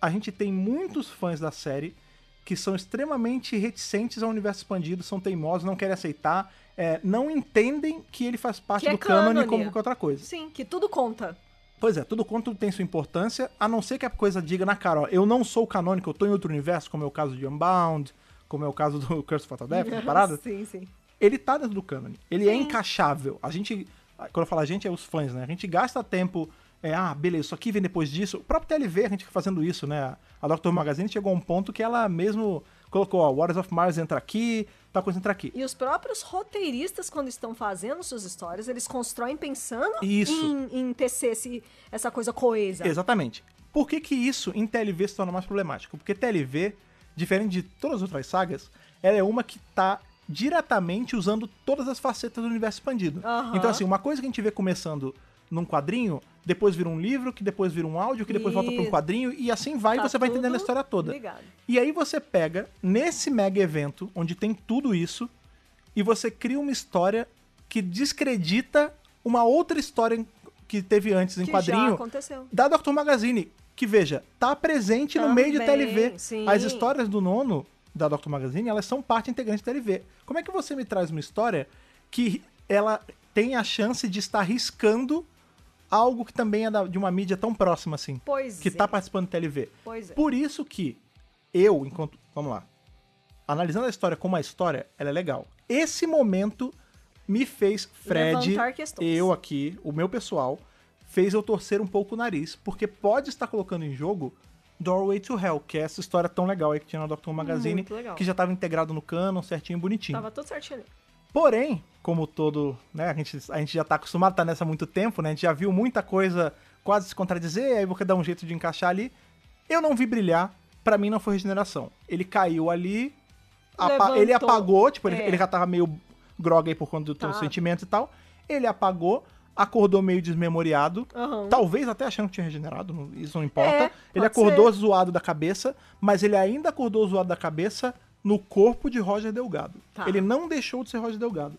a gente tem muitos fãs da série que são extremamente reticentes ao universo expandido, são teimosos, não querem aceitar, é, não entendem que ele faz parte Que é do cânone cânone. como qualquer outra coisa. Sim, que tudo conta. Pois é, tudo quanto tem sua importância, a não ser que a coisa diga na cara, ó, eu não sou canônico, eu tô em outro universo, como é o caso de Unbound, como é o caso do Curse of Death, parada. Sim, sim. Ele tá dentro do cânone. Ele é Sim. encaixável. A gente, quando eu falo a gente, é os fãs, né? A gente gasta tempo, é, ah, beleza, isso aqui vem depois disso. O próprio TLV, a gente fica fazendo isso, né? A Doctor Magazine chegou a um ponto que ela mesmo colocou, ó, Waters of Mars entra aqui, tal coisa entra aqui. E os próprios roteiristas, quando estão fazendo suas histórias, eles constroem pensando Isso. Em, em tecer esse, essa coisa coesa. Exatamente. Por que, que isso em TLV se torna mais problemático? Porque TLV, diferente de todas as outras sagas, ela é uma que tá diretamente usando todas as facetas do universo expandido. Aham. Então, assim, uma coisa que a gente vê começando num quadrinho, depois vira um livro, que depois vira um áudio, que depois volta para um Isso. quadrinho, e assim vai, Tá e você vai entendendo a história toda. ligado. E aí você pega nesse mega evento, onde tem tudo isso, e você cria uma história que descredita uma outra história que teve antes em Que já quadrinho aconteceu. da Dr. Magazine, que veja, tá presente no meio de Também, TLV. sim. As histórias do nono da Dr. Magazine, elas são parte integrante da TLV. Como é que você me traz uma história que ela tem a chance de estar riscando algo que também é da- de uma mídia tão próxima assim, Pois que é. tá participando do TLV? Pois é. Por isso que eu, enquanto. Vamos lá. Analisando a história como uma história, ela é legal. Esse momento me fez, Fred, eu aqui, o meu pessoal, fez eu torcer um pouco o nariz, porque pode estar colocando em jogo Doorway to Hell, que é essa história tão legal aí que tinha na Doctor Magazine, que já estava integrado no canon, certinho, bonitinho. Tava tudo certinho ali. Porém, como todo, né, a gente, a gente já tá acostumado a estar nessa há muito tempo, né, a gente já viu muita coisa quase se contradizer, aí você dá um jeito de encaixar ali. Eu não vi brilhar, pra mim não foi regeneração. Ele caiu ali, apa- ele apagou, tipo, ele, É. ele já tava meio grog aí por conta do teu Tá. sentimento e tal. Ele apagou, acordou meio desmemoriado, Aham. talvez até achando que tinha regenerado, isso não importa. É, ele acordou ser. zoado da cabeça, mas ele ainda acordou zoado da cabeça no corpo de Roger Delgado. Tá. Ele não deixou de ser Roger Delgado.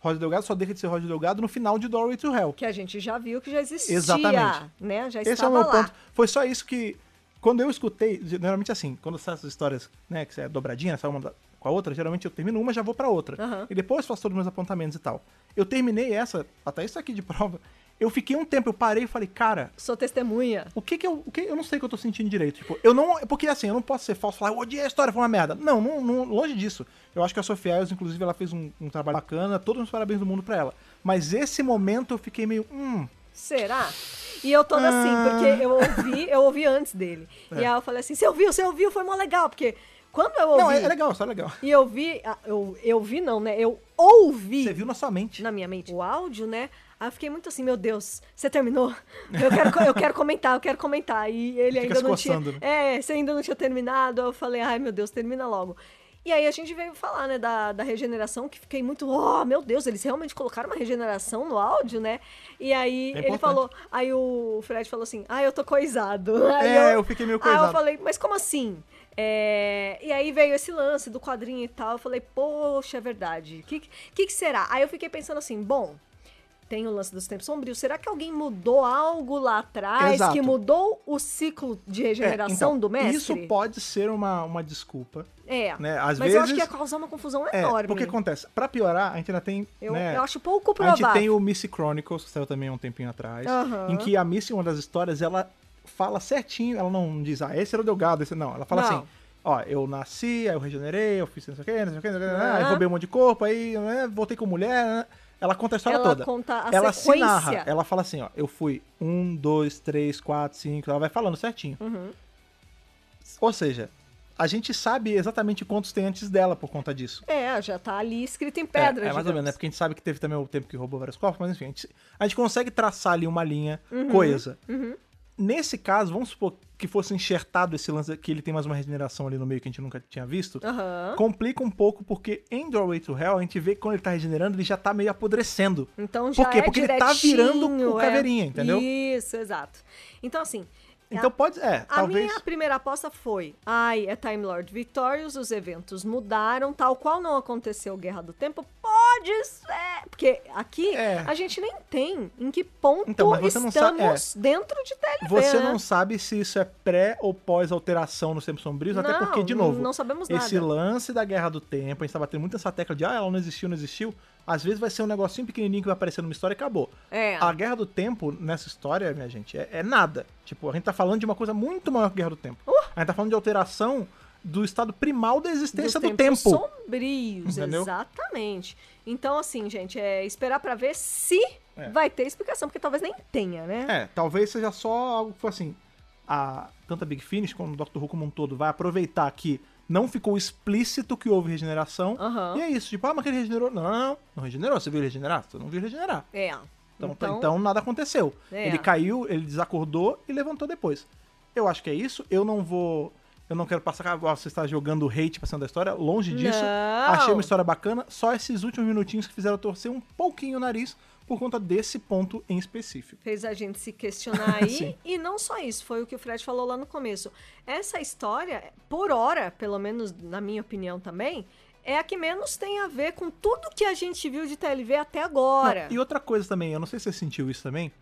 Roger Delgado só deixa de ser Roger Delgado no final de Doorway to Hell. Que a gente já viu que já existia. Exatamente. Né? Já Esse é o meu lá. ponto. Foi só isso que. Quando eu escutei, geralmente assim, quando sai essas histórias, né, que é dobradinha, sai uma com a outra, geralmente eu termino uma e já vou pra outra. Aham. E depois faço todos os meus apontamentos e tal. Eu terminei essa, até isso aqui de prova. Eu fiquei um tempo, eu parei e falei, cara, Sou testemunha. o que que eu. O que, eu não sei o que eu tô sentindo direito. Tipo, eu não. Porque assim, eu não posso ser falso e falar, eu odiei a história, foi uma merda. Não, não, não- longe disso. Eu acho que a Sofia Ayers, inclusive, ela fez um, um trabalho bacana, todos os parabéns do mundo pra ela. Mas esse momento eu fiquei meio. Hum. Será? E eu toda assim, Ah. porque eu ouvi, eu ouvi antes dele. É. E aí eu falei assim, você ouviu, você ouviu, foi mó legal, porque quando eu ouvi... Não, é, é legal, só é legal. E eu vi, ah, eu, eu vi não, né? Eu ouvi Você viu na sua mente. na minha mente o áudio, né? Aí eu fiquei muito assim, meu Deus, você terminou? Eu quero, eu quero comentar, eu quero comentar. E ele Fica ainda não coçando, tinha. É, você ainda não tinha terminado. Aí eu falei, ai meu Deus, termina logo. E aí a gente veio falar, né, da, da regeneração, que fiquei muito, oh, meu Deus, eles realmente colocaram uma regeneração no áudio, né? E aí É ele falou, aí o Fred falou assim, ah, eu tô coisado. Aí É, eu fiquei meio Aí eu coisado. falei, mas como assim? É, E aí veio esse lance do quadrinho e tal. Eu falei, poxa, é verdade. O que, que, que será? Aí eu fiquei pensando assim, bom, tem o lance dos tempos sombrios. Será que alguém mudou algo lá atrás Exato. que mudou o ciclo de É, regeneração então, do mestre? Isso pode ser uma, uma desculpa. É. né? Às mas eu acho vezes- que ia causar uma confusão É, enorme. porque acontece, pra piorar, a gente ainda tem. eu, né, eu acho pouco A provável. gente tem o Missy Chronicles, que saiu também há um tempinho atrás, Aham. em que a Missy, uma das histórias, ela fala certinho, ela não diz, ah, esse era o Delgado, esse não. Ela fala Não. assim, ó, eu nasci, aí eu regenerei, eu fiz não sei o que, não sei o que, não sei o que, Aham. aí roubei um monte de corpo, aí né, voltei com mulher, né? Ela conta a história Ela toda. conta a ela se sequência. narra, ela fala assim, ó, eu fui um, dois, três, quatro, cinco, ela vai falando certinho. Uhum. Ou seja, a gente sabe exatamente quantos tem antes dela por conta disso. É, já tá ali escrito em É, pedra, é, mais ou digamos. menos, né? Porque a gente sabe que teve também o tempo que roubou vários corpos, mas enfim, a gente, a gente consegue traçar ali uma linha Uhum, coesa. Nesse caso, vamos supor que fosse enxertado esse lance que ele tem mais uma regeneração ali no meio que a gente nunca tinha visto. Aham. Complica um pouco, porque em Doorway to Hell a gente vê que quando ele tá regenerando, ele já tá meio apodrecendo. Então já Por quê? é Porque ele tá virando o é. caveirinha, entendeu? Isso, exato. Então, assim. Então a- pode. É, A talvez. minha primeira aposta foi: ai, é Time Lord Victorious, os eventos mudaram, tal qual não aconteceu Guerra do Tempo. Ser. Porque aqui É. a gente nem tem em que ponto Então, mas você não estamos sabe- dentro de TLV. Você né? não sabe se isso é pré ou pós alteração nos tempos sombrios, até Não, porque, de novo, não sabemos esse nada. lance da Guerra do Tempo, a gente tá batendo muito essa tecla de ah, ela não existiu, não existiu. Às vezes vai ser um negocinho pequenininho que vai aparecer numa história e acabou. É. A Guerra do Tempo, nessa história, minha gente, é, é nada. Tipo, a gente tá falando de uma coisa muito maior que a Guerra do Tempo. Uh! A gente tá falando de alteração do estado primal da existência Dos do tempo. sombrios, Entendeu? exatamente. Então, assim, gente, é esperar pra ver se É. vai ter explicação, porque talvez nem tenha, né? É, talvez seja só algo que foi assim. A, tanto a Big Finish como o Doctor Who como um todo vai aproveitar que não ficou explícito que houve regeneração. Aham. E é isso, tipo, ah, mas que ele regenerou. Não, não, não, não regenerou. Você viu ele regenerar? Você não viu ele regenerar. É. Então, então, nada aconteceu. É. Ele caiu, ele desacordou e levantou depois. Eu acho que é isso. Eu não vou. Eu não quero passar. Ah, você está jogando hate cima da história. Longe disso. Não. Achei uma história bacana. Só esses últimos minutinhos que fizeram torcer um pouquinho o nariz por conta desse ponto em específico. fez a gente se questionar aí. E não só isso, foi o que o Fred falou lá no começo. Essa história, por hora, pelo menos na minha opinião também, é a que menos tem a ver com tudo que a gente viu de TLV até agora. Não, e outra coisa também, eu não sei se você sentiu isso também.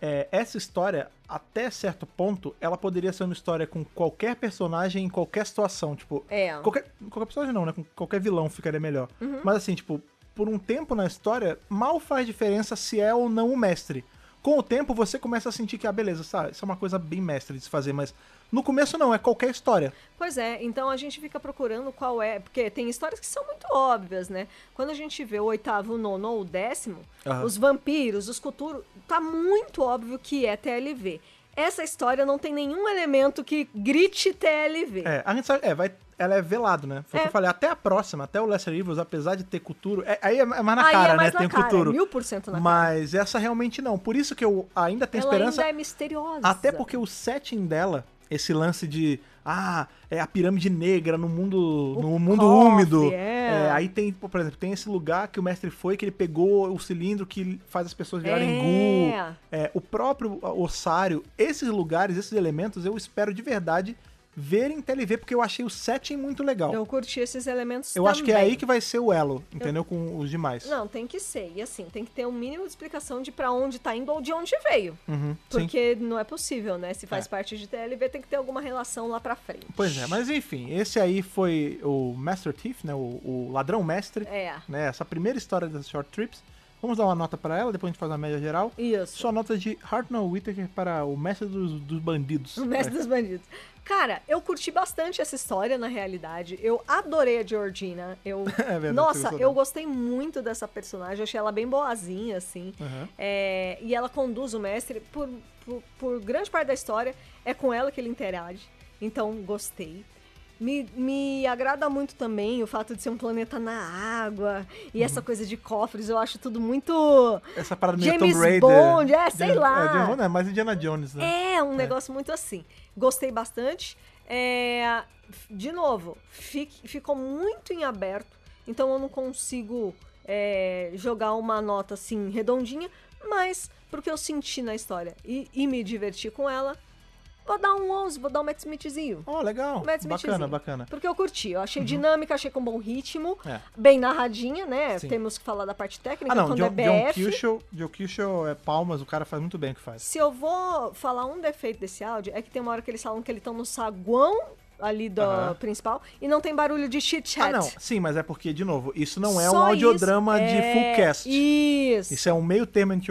É, essa história, até certo ponto, ela poderia ser uma história com qualquer personagem em qualquer situação. Tipo, É. Qualquer, qualquer personagem não, né? Com qualquer vilão ficaria melhor. Uhum. Mas assim, tipo, por um tempo na história, mal faz diferença se é ou não o mestre. Com o tempo, você começa a sentir que, ah, beleza, sabe, isso é uma coisa bem mestre de se fazer, mas no começo não, é qualquer história. Pois é, então a gente fica procurando qual é, porque tem histórias que são muito óbvias, né? Quando a gente vê o oitavo, o nono ou o décimo, Aham. os vampiros, os Cthulhu, tá muito óbvio que é TLV. Essa história não tem nenhum elemento que grite TLV. É, a gente sabe, é, vai, ela é velado, né? Foi o É. que eu falei, até a próxima, até o Lesser Evils, apesar de ter cultura, é, aí é mais na Aí cara, é mais né? na Tem cara, cultura. mil por cento na cara. Mas essa realmente não. Por isso que eu ainda tenho Ela esperança. ainda é misteriosa. Até porque o setting dela, esse lance de ah, é a pirâmide negra no mundo O no mundo cofre, úmido. é. aí tem, por exemplo, tem esse lugar que o mestre foi que ele pegou o cilindro que faz as pessoas virarem É. gu. É, o próprio ossário, esses lugares, esses elementos, eu espero de verdade ver em TLV porque eu achei o setting muito legal. Eu, Eu curti esses elementos acho que é também. aí que vai ser o elo, entendeu? Com os demais. Não, tem que ser. E assim, tem que ter um mínimo de explicação de pra onde tá indo ou de onde veio. Uhum, sim. Porque não é possível, né? Se faz É. parte de TLV, tem que ter alguma relação lá pra frente. Pois é, mas enfim, esse aí foi o Master Thief, né? O, o ladrão mestre. É, né, essa primeira história das Short Trips. Vamos dar uma nota para ela, depois a gente faz uma média geral. isso. Sua nota de Hartnell Whittaker para o mestre dos, dos bandidos. O Mestre dos Bandidos. Cara, eu curti bastante essa história, na realidade. Eu adorei a Georgina. Eu... É verdade, Nossa, eu gostei muito dessa personagem. Eu achei ela bem boazinha, assim. Aham. É, e ela conduz o mestre por, por, por grande parte da história. É com ela que ele interage. Então, gostei. Me, me agrada muito também o fato de ser um planeta na água. E Uhum. essa coisa de cofres. Eu acho tudo muito. Essa parada meio James Tomb Raider. Bond, é, sei James- lá. É, James Bond, é mais Indiana Jones, né? É, um negócio muito assim. Gostei bastante. É, de novo, fi- ficou muito em aberto, então eu não consigo é, jogar uma nota assim redondinha, mas porque eu senti na história e, e me diverti com ela, vou dar um 11, vou dar um Matt Smithzinho. Oh, legal. Matt Bacana, Smithzinho. bacana. Porque eu curti, eu achei dinâmica, achei com bom ritmo, É. bem narradinha, né? Sim. Temos que falar da parte técnica, Ah, não, quando John, é John BF. John Kyushu é palmas, o cara faz muito bem o que faz. Se eu vou falar um defeito desse áudio, é que tem uma hora que eles falam que eles estão no saguão ali do Aham. principal e não tem barulho de chit chat. Ah, não. Sim, mas é porque, de novo, isso não é um Só audiodrama isso. de É, full cast. Isso. Isso é um meio termo entre,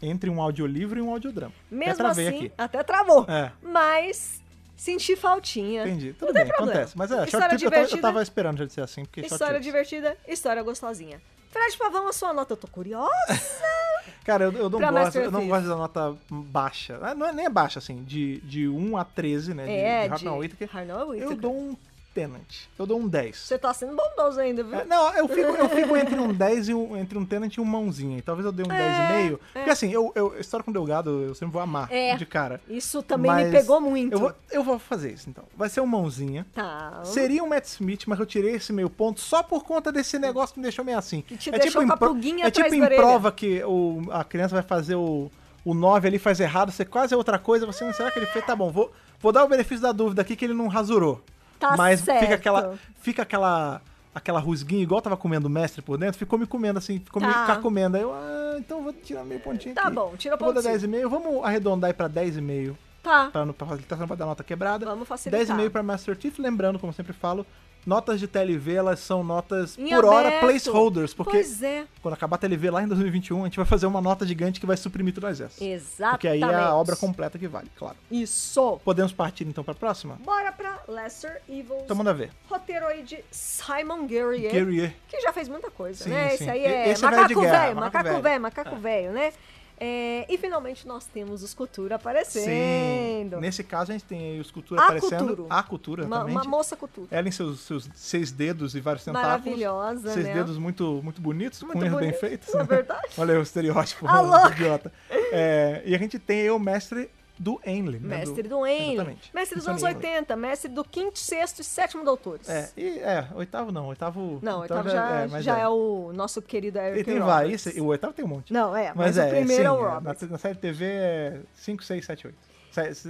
entre um audiolivro e um audiodrama. Até Mesmo travei assim, aqui. até travou. É. Mas senti faltinha. Entendi. Tudo bem, problema. acontece. Mas é, História Trips eu tava, eu divertida. tava esperando já de ser assim, porque História divertida, história gostosinha. Fred Pavão, a sua nota, eu tô curiosa. Cara, eu, eu não Pra gosto, eu não gosto da nota baixa. Não é nem é baixa, assim, de, de 1 a 13, né? de- É, de Hartnell de Whittaker. Hartnell Eu dou um Tenant. Eu dou um 10. Você tá sendo bondoso ainda, viu? É, não, eu fico, eu fico entre um 10 e um, entre um Tenant e um mãozinha. E talvez eu dê um 10,5. Porque assim, eu, eu, história com Delgado, eu sempre vou amar É. de cara. Isso também me Mas pegou muito. Eu vou, eu vou fazer isso, então. Vai ser um mãozinha. Tá. Seria um Matt Smith, mas eu tirei esse meio ponto só por conta desse negócio que me deixou meio assim. Que te deixou com a em É tipo em prova que o, a criança vai fazer o, o 9 ali, faz errado, você quase é outra coisa, você não será que ele fez? Tá bom, vou, vou dar o benefício da dúvida aqui que ele não rasurou. Tá mas certo. fica aquela fica aquela aquela rusguinha, igual tava comendo o mestre por dentro, ficou me comendo assim, ficou me Tá. carcomendo. Aí eu, ah, então vou tirar meio pontinho Tá aqui. bom, tira Eu vou dar pontinho. 10,5, vamos arredondar aí pra 10,5 Tá. pra, pra facilitar, vai dar nota quebrada. Vamos facilitar. 10,5 pra Master Chief, lembrando, como eu sempre falo, notas de TLV, elas são notas Em por hora aberto. placeholders, porque Pois é. quando acabar a TLV lá em 2021, a gente vai fazer uma nota gigante que vai suprimir todas essas. Exatamente. Porque aí é a obra completa que vale, claro. Isso. Podemos partir então pra próxima? Bora pra Lesser Evils. Então manda ver. Roteiro aí de Simon Guerrier. Guerrier. Que já fez muita coisa, Sim, né? sim. Esse aí é esse é macaco velho, macaco velho. velho, macaco velho, né? É, e finalmente nós temos os Cultura aparecendo. Sim. Nesse caso a gente tem aí os cultura A aparecendo. Cultura. A cultura Uma, uma moça Cultura. Ela em seus, seus seis dedos e vários tentáculos. Maravilhosa, Seis né? dedos muito, muito bonitos, Muito com erros bem feitos. é verdade. Olha aí o estereótipo idiota. É, e a gente tem aí o mestre do Enlil. Né? Mestre do Enlil. Exatamente. Mestre dos Funciona anos em Enlil. 80, mestre do quinto, sexto e sétimo doutores. É, e, é, oitavo não, oitavo... Não, oitavo oitavo já, mas já é. o nosso querido Eric E tem Roberts. vários, esse- o oitavo tem um monte. Não, é, Mas, mas, é, o primeiro sim, é o é, Robert. Na, na série TV é 5, 6, 7, 8.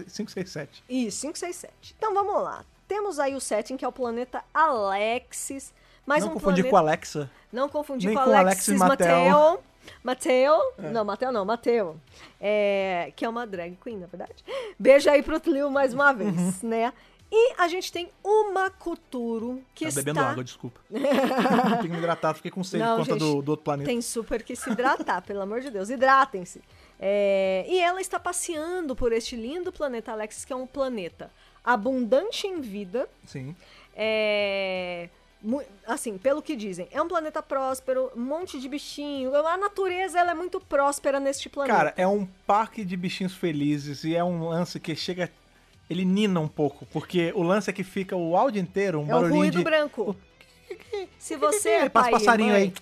5, 6, 7. Isso, 5, 6, 7. Então vamos lá. Temos aí o setting, que é o planeta Alexis. Mais não um confundir planeta... com Alexa. Não confundir com com Alexis Alexis Mateo. Mateo. Não, Mateo não, Mateo. É, que é uma drag queen, na verdade. Beijo aí pro Tlio mais uma vez, Uhum. né? E a gente tem uma Cthulhu que Tá está... bebendo água, desculpa. Tem que me hidratar, fiquei com sede Não, por conta do, do outro planeta. Tem super que se hidratar, pelo amor de Deus. Hidratem-se. É, e ela está passeando por este lindo planeta Alexis, que é um planeta abundante em vida. Sim. É, assim, pelo que dizem, é um planeta próspero, um monte de bichinho. A natureza ela é muito próspera neste planeta. Cara, é um parque de bichinhos felizes e é um lance que chega. Ele nina um pouco, porque o lance é que fica o áudio inteiro, um é o barulhinho ruído de. branco. Se você é Passa pai e passarinho mãe, aí.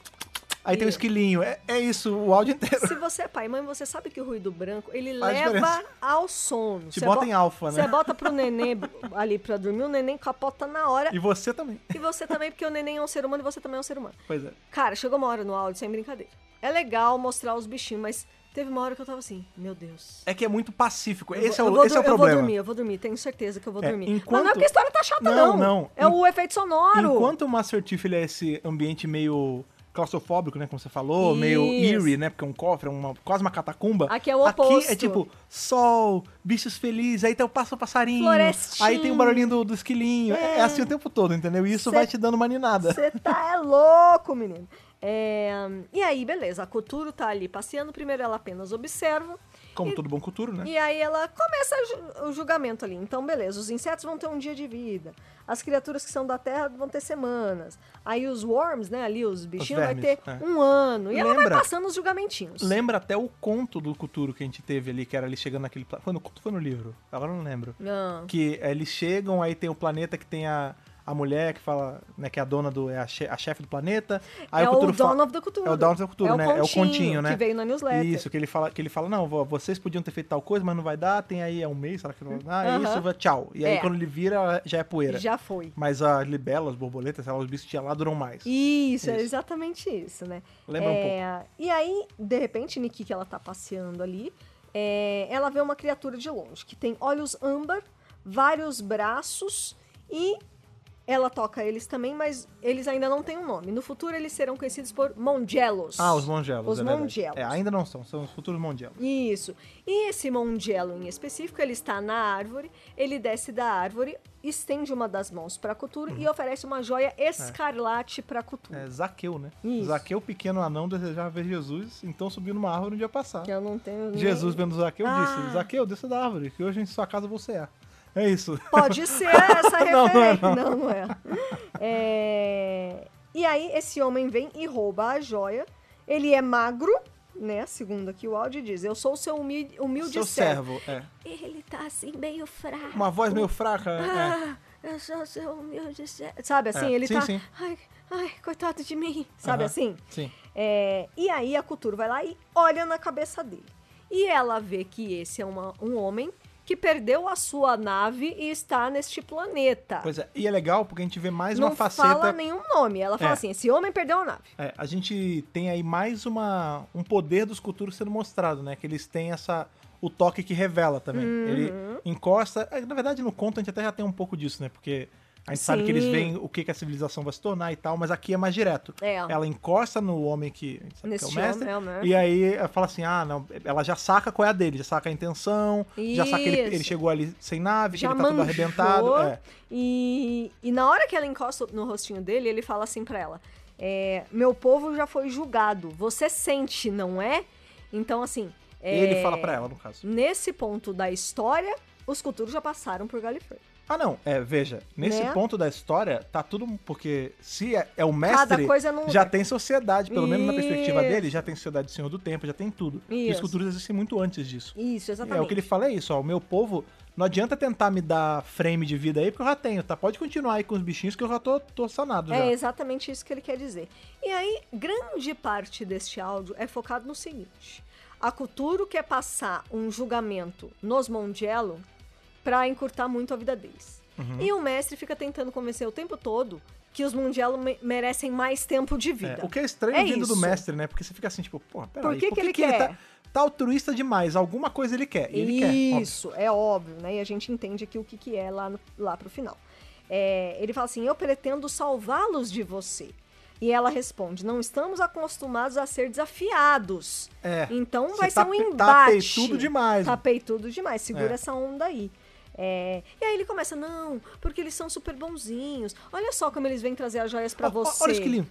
Aí tem o esquilinho. É, é isso, o áudio inteiro. Se você é pai e mãe, você sabe que o ruído branco, ele Faz leva diferença. ao sono. Te Você bota bo- em alfa, né? Você bota pro neném ali pra dormir, o neném capota na hora. E você também. E você também, porque o neném é um ser humano e você também é um ser humano. Pois é. Cara, chegou uma hora no áudio, sem brincadeira. É legal mostrar os bichinhos, mas teve uma hora que eu tava assim, meu Deus. É que é muito pacífico. Eu Esse, vou- é, o, vou esse é o dur- Eu problema. vou dormir, eu vou dormir, tenho certeza que eu vou É, dormir. enquanto- Mas não é porque a história tá chata, Não, não. não. É o efeito sonoro. Enquanto o Master Chief ele é esse ambiente meio claustrofóbico, né? Como você falou, meio Isso. eerie, né? Porque é um cofre, é uma, quase uma catacumba. Aqui é o Aqui oposto. é tipo sol, bichos felizes, aí tem o passo passarinho. Florestinha. Aí tem o barulhinho do, do esquilinho. É. é assim o tempo todo, entendeu? E isso Cê- vai te dando uma ninada. Você tá é louco, menino. É, E aí, beleza, a Coturo tá ali passeando. Primeiro ela apenas observa. Como todo bom culturo, né? E aí ela começa o julgamento ali. Então, beleza, os insetos vão ter um dia de vida. As criaturas que são da Terra vão ter semanas. Aí os worms, né, ali, os bichinhos, vai vermes, ter é. um ano. E ela vai Lembra? passando os julgamentinhos. Lembra até o conto do Cthulhu que a gente teve ali, que era ali chegando naquele... Foi no foi no livro? Agora eu não lembro. Não. Que eh, eles chegam, aí tem o planeta que tem a, a mulher que fala, né, que é a dona do... é a, che- a chefe do planeta. Aí é o o fala- of the Cthulhu. É o Dawn of the Cthulhu, É né? É o continho, né? Que veio na newsletter. Isso, que ele fala, que ele fala, não, vo- vocês podiam ter feito tal coisa, mas não vai dar, tem aí é um mês, será que não é Aham. isso, vai- tchau. E aí É. quando ele vira, já é poeira. Já foi. Mas a libela, as borboletas, sei lá, os bichos tinham lá duram mais. Isso, é Isso. exatamente isso, né? Lembra um é, E aí, de repente, Nikki, que ela tá passeando ali, é, ela vê uma criatura de longe, que tem olhos âmbar, vários braços e ela toca eles também, mas eles ainda não têm um nome. No futuro eles serão conhecidos por Mongelos. Ah, os Mongelos. Os é. Mongelos. É, ainda não são, são os futuros Mongelos. Isso. E esse Mongelo em específico, ele está na árvore, ele desce da árvore, estende uma das mãos para Cthulhu e oferece uma joia escarlate para Cthulhu. Uhum. É Zaqueu, né? Isso. Zaqueu, pequeno anão, desejava ver Jesus, então subiu numa árvore um dia passar. Que eu não tenho nem- Jesus vendo Zaqueu Ah. disse, Zaqueu, desça da árvore, que hoje em sua casa você é. É isso. Pode ser essa Não, não é, referência. não, não é. É, E aí, esse homem vem e rouba a joia. Ele é magro, né? Segundo aqui o áudio diz: Eu sou o seu humilde, humilde Seu servo. servo, é. Ele tá assim, meio fraco. Uma voz meio fraca, é. Ah, eu sou seu humilde servo. Sabe assim? É, Ele sim, tá. sim. Ai, ai, coitado de mim. Sabe assim? Sim. É, e aí a Couture vai lá e olha na cabeça dele. E ela vê que esse é uma- um homem que perdeu a sua nave e está neste planeta. Pois é, e é legal porque a gente vê mais Não uma faceta. fala nenhum nome. Ela fala É. assim: esse homem perdeu a nave. É, a gente tem aí mais uma, um poder dos culturos sendo mostrado, né? Que eles têm essa o toque que revela também. Uhum. Ele encosta. é, Na verdade, no conto a gente até já tem um pouco disso, né? Porque a gente sabe que eles Sim. veem o que, que a civilização vai se tornar e tal, mas aqui é mais direto. É. Ela encosta no homem que, que é o mestre. é o mestre. E aí ela fala assim: ah, não, ela já saca qual é a dele, já saca a intenção, já saca que ele, Isso. ele chegou ali sem nave, Já que ele tá tudo manjou. arrebentado. É. E, e na hora que ela encosta no rostinho dele, ele fala assim pra ela: é, Meu povo já foi julgado. Você sente, não é? Então, assim. é, Ele fala pra ela, no caso. Nesse ponto da história, os culturos já passaram por Gallifrey. Ah, não. É, veja, nesse Né? ponto da história, tá tudo. Porque se é, é o mestre, num já tem sociedade. Pelo menos na perspectiva Isso. dele, já tem sociedade do Senhor do Tempo, já tem tudo. E os Isso. culturos existem muito antes disso. Isso, É exatamente. o que ele fala é isso, ó. O meu povo. Não adianta tentar me dar frame de vida aí, porque eu já tenho, tá? Pode continuar aí com os bichinhos que eu já tô, tô sanado já. É exatamente isso que ele quer dizer. E aí, grande parte deste áudio é focado no seguinte: a Culturo quer passar um julgamento nos Mondiello pra encurtar muito a vida deles. Uhum. E o mestre fica tentando convencer o tempo todo que os me- merecem mais tempo de É, vida. o que é estranho É vindo do isso. mestre, né? Porque você fica assim, tipo, porra, peraí, Por que que ele ele quer? tá, tá altruísta demais? Alguma coisa ele quer. E ele quer. óbvio. Isso, é óbvio, né? E a gente entende aqui o que, que é lá, no, lá pro final. É, ele fala assim: Eu pretendo salvá-los de você. E ela responde: Não estamos acostumados a ser desafiados. É. Então vai tá ser um pe- embate. tá peitudo demais. Tá peitudo demais. Segura É. essa onda aí. É, E aí ele começa: Não, porque eles são super bonzinhos. Olha só como eles vêm trazer as joias pra Ó, ó, você. Olha isso que lindo.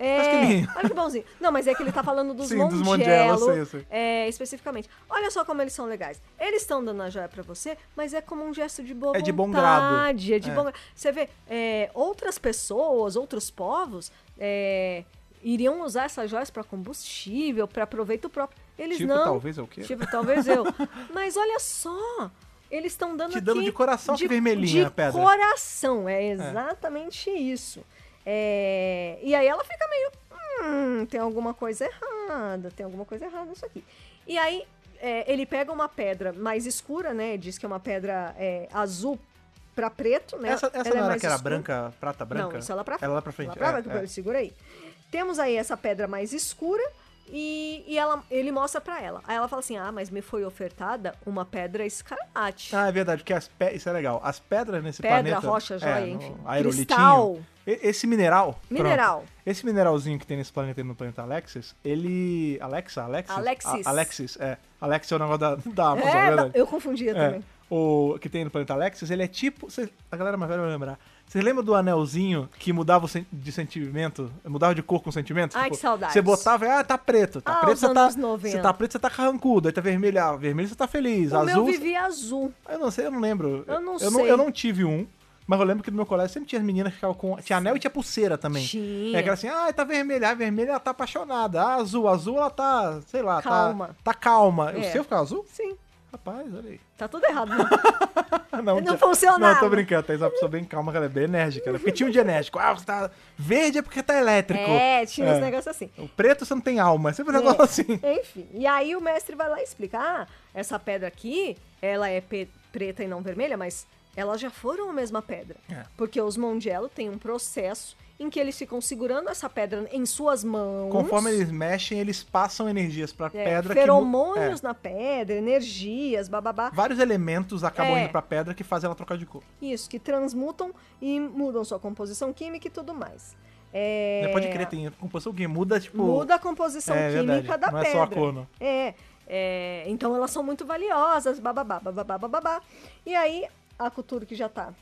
É, Olha que olha bonzinho. Não, mas é que ele tá falando dos Sim, dos Mongello, eu sei, eu sei. é, especificamente. Olha só como eles são legais. Eles estão dando a joia pra você, mas é como um gesto de boa É de bom vontade. grado. É de É. bom grado. Você vê, é, outras pessoas, outros povos, é, iriam usar essas joias pra combustível, pra proveito próprio. Eles Tipo, não. talvez é o quê? Tipo, talvez eu. Mas olha só. Eles estão dando Te dando aqui de coração que vermelhinha de a pedra. coração, é exatamente isso. É, E aí ela fica meio. Hum, tem alguma coisa errada, tem alguma coisa errada nisso aqui. E aí é, ele pega uma pedra mais escura, né? Diz que é uma pedra é, azul pra preto, né? Essa, essa Ela é não era que era escura. branca, prata branca? Não, isso é lá pra frente. Ela lá pra frente. Lá pra é, frente, é. segura aí. Temos aí essa pedra mais escura e, e ela, ele mostra pra ela. Aí ela fala assim: Ah, mas me foi ofertada uma pedra escarlate. Ah, é verdade, porque as pe... isso é legal. As pedras nesse Pedra, planeta... rocha, joia, é, enfim. Cristal. Esse mineral... Mineral. pronto. esse mineralzinho que tem nesse planeta no planeta Alexis, ele... Alexa? Alexis? Alexis. A- Alexis, é. Alexis é o negócio da, da Amazon, É, verdade. eu confundia É, também. o que tem no planeta Alexis, ele é tipo. a galera mais velha vai lembrar. Você lembra do anelzinho que mudava o de sentimento? Mudava de cor com sentimento? Ai, que saudades. Você botava e, ah, tá preto. Tá Ah, preto, você tá. anos 90. Você tá preto, você tá carrancudo. Aí tá vermelho, ah, vermelho você tá feliz. O azul. meu vivia azul. Eu não sei, eu não lembro. Eu não eu sei. eu não tive um. Mas eu lembro que no meu colégio sempre tinha as meninas que ficavam com. Tinha anel e tinha pulseira também. Tinha. É que era assim, ah, tá vermelha, a vermelha ela tá apaixonada. Ah, azul, azul ela tá, sei lá, Calma. tá. Tá calma. O É. seu ficava azul? Sim. Rapaz, olha aí. Tá tudo errado, né? Não, Não funcionava. Não, tô brincando. Thaís é uma pessoa bem calma, ela é bem enérgica. Né? Porque tinha um de enérgico. Ah, você tá verde é porque tá elétrico. É, tinha uns É. negócios assim. O preto você não tem alma. É sempre um É. negócio assim. Enfim, e aí o mestre vai lá e explica: ah, essa pedra aqui, ela é preta e não vermelha, mas elas já foram a mesma pedra. É. Porque os Mongello têm um processo em que eles ficam segurando essa pedra em suas mãos. Conforme eles mexem, eles passam energias pra é, pedra que. feromônios é. na pedra, energias, bababá. Vários elementos acabam É. indo pra pedra que fazem ela trocar de cor. Isso, que transmutam e mudam sua composição química e tudo mais. É, Né, Pode crer, tem composição que muda, tipo. Muda a composição É, química verdade. da Não é pedra. só a cor, não. É, é, então elas são muito valiosas, bababá, bababá, bababá. E aí a cultura que já tá,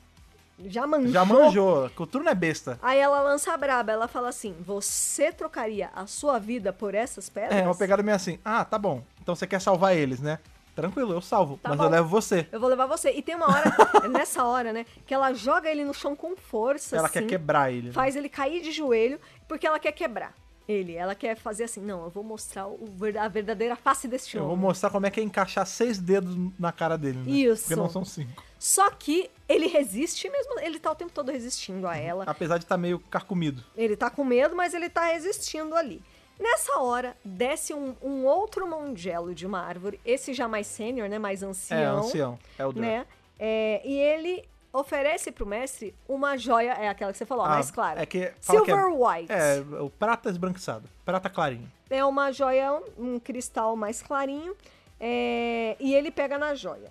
já manjou. Já manjou. Cultura não é besta. Aí ela lança a braba, ela fala assim, você trocaria a sua vida por essas pedras? É, uma pegada meio assim. Ah, tá bom. Então você quer salvar eles, né? Tranquilo, eu salvo. Tá mas bom. eu levo você. Eu vou levar você. E tem uma hora, nessa hora, né, que ela joga ele no chão com força, Ela assim, quer quebrar ele. né? faz ele cair de joelho, porque ela quer quebrar. Ele. Ela quer fazer assim, não, eu vou mostrar o a verdadeira face deste Eu vou homem. mostrar como é que é encaixar seis dedos na cara dele, né? Isso. Porque não são cinco. Só que ele resiste mesmo, ele tá o tempo todo resistindo a ela. Apesar de estar meio carcomido. Ele tá com medo, mas ele tá resistindo ali. Nessa hora, desce um, um outro mongelo de uma árvore, esse já mais sênior, né, mais ancião. É, ancião. É o né? É, e ele oferece pro mestre uma joia, é aquela que você falou, Ah, mais clara. É que fala que Silver é, White. É, o prata esbranquiçado. Prata clarinho. É uma joia, um cristal mais clarinho. é, e ele pega na joia.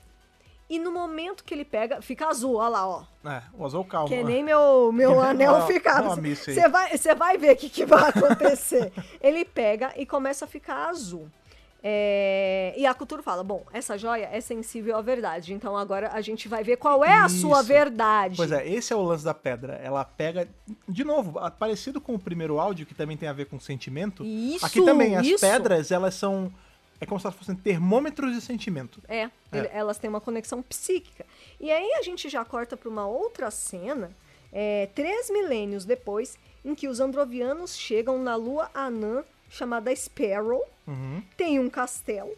E no momento que ele pega, fica azul, olha lá, ó. É, o azul calmo. Que nem meu, meu anel aí. Você vai, você vai ver o que, que vai acontecer. ele pega e começa a ficar azul. É, e a cultura fala: bom, essa joia é sensível à verdade. Então agora a gente vai ver qual é a sua Isso. verdade. Pois é, esse é o lance da pedra. Ela pega. De novo, parecido com o primeiro áudio, que também tem a ver com sentimento. Isso, Aqui também, as isso. pedras, elas são. É como se elas fossem termômetros de sentimento. É, ele- elas têm uma conexão psíquica. E aí a gente já corta para uma outra cena, é, três milênios depois, em que os androvianos chegam na lua anã chamada Sparrow, Uhum. tem um castelo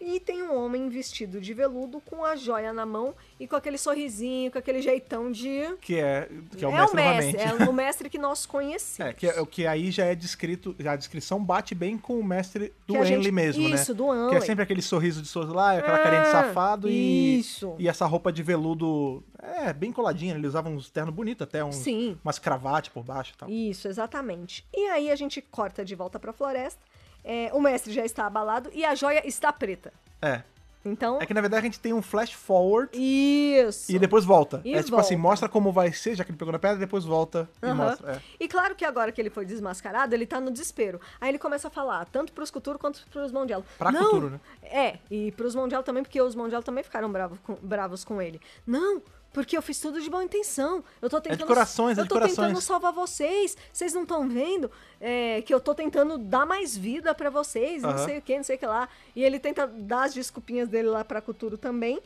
e tem um homem vestido de veludo com a joia na mão e com aquele sorrisinho, com aquele jeitão de. Que é, que é o é mestre o mestre, é o mestre que nós conhecemos. É, que, é, o que aí já é descrito, já a descrição bate bem com o mestre do Que gente- mesmo, né? isso, do Que é sempre aquele sorriso de soslaio, aquela carinha de Ah, safado e, isso. e essa roupa de veludo, é, bem coladinha, ele usava uns terno bonito até, uns, Sim. umas cravate por baixo e tal. Isso, exatamente. E aí a gente corta de volta pra floresta. É, o mestre já está abalado e a joia está preta. É. Então. É que na verdade a gente tem um flash forward Isso. e depois volta. E é tipo assim, volta. mostra como vai ser, já que ele pegou na pedra, depois volta e Aham. mostra. É. E claro que agora que ele foi desmascarado, ele tá no desespero. Aí ele começa a falar, tanto pros Cthulhu quanto pros Mondial. Pra não, né? É, e pros Mondial também, porque os Mondial também ficaram bravos com, bravos com ele. Não, porque eu fiz tudo de boa intenção. Eu tô tentando. corações, é Eu de tô tentando corações. salvar vocês. Vocês não estão vendo é, que eu tô tentando dar mais vida pra vocês, não Aham. sei o que, não sei o que lá. E ele tenta dar as desculpinhas dele lá pra Cthulhu também.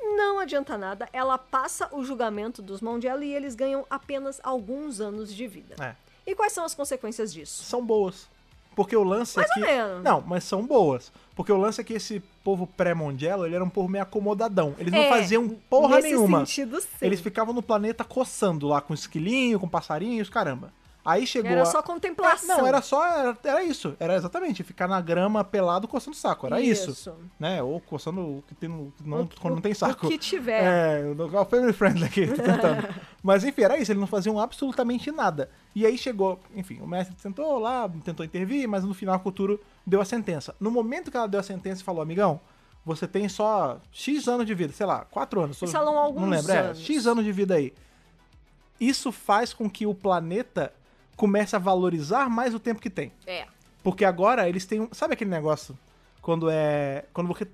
Não adianta nada. Ela passa o julgamento dos Mondial e eles ganham apenas alguns anos de vida. É. E quais são as consequências disso? São boas. Porque o lance Mais é ou que. menos. Não, mas são boas. Porque o lance é que esse povo pré-mondielo, ele era um povo meio acomodadão. Eles não É, faziam porra nenhuma. sentido, sim. Eles ficavam no planeta coçando lá com esquilinho, com passarinhos, caramba. Aí chegou. Era a- só contemplação. É, não, era só. Era, era isso. Era exatamente ficar na grama pelado coçando saco. Era isso. Isso. Né? Ou coçando o que tem no. Não, O- quando não tem saco. o que tiver. É, o family friend aqui, tô tentando. Mas enfim, era isso. Eles não faziam absolutamente nada. E aí chegou. Enfim, o mestre tentou lá, tentou intervir, mas no final a cultura deu a sentença. No momento que ela deu a sentença e falou, amigão. Você tem só X anos de vida, sei lá, 4 anos. Falam alguns Não lembro, é, anos. X anos de vida aí. Isso faz com que o planeta comece a valorizar mais o tempo que tem. É. Porque agora eles têm um. Sabe aquele negócio? Quando é. Quando você.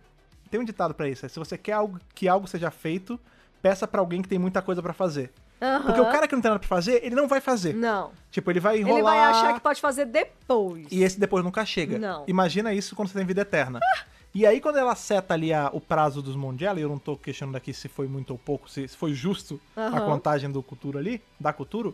Tem um ditado pra isso. É, se você quer algo, que algo seja feito, peça pra alguém que tem muita coisa pra fazer. Aham. Porque o cara que não tem nada pra fazer, ele não vai fazer. Não. Tipo, ele vai enrolar. Ele vai achar que pode fazer depois. E esse depois nunca chega. Não. Imagina isso quando você tem vida eterna. E aí, quando ela seta ali a- o prazo dos Mondial, e eu não tô questionando aqui se foi muito ou pouco, se, se foi justo a Aham. contagem do Cultura ali, da Cultura,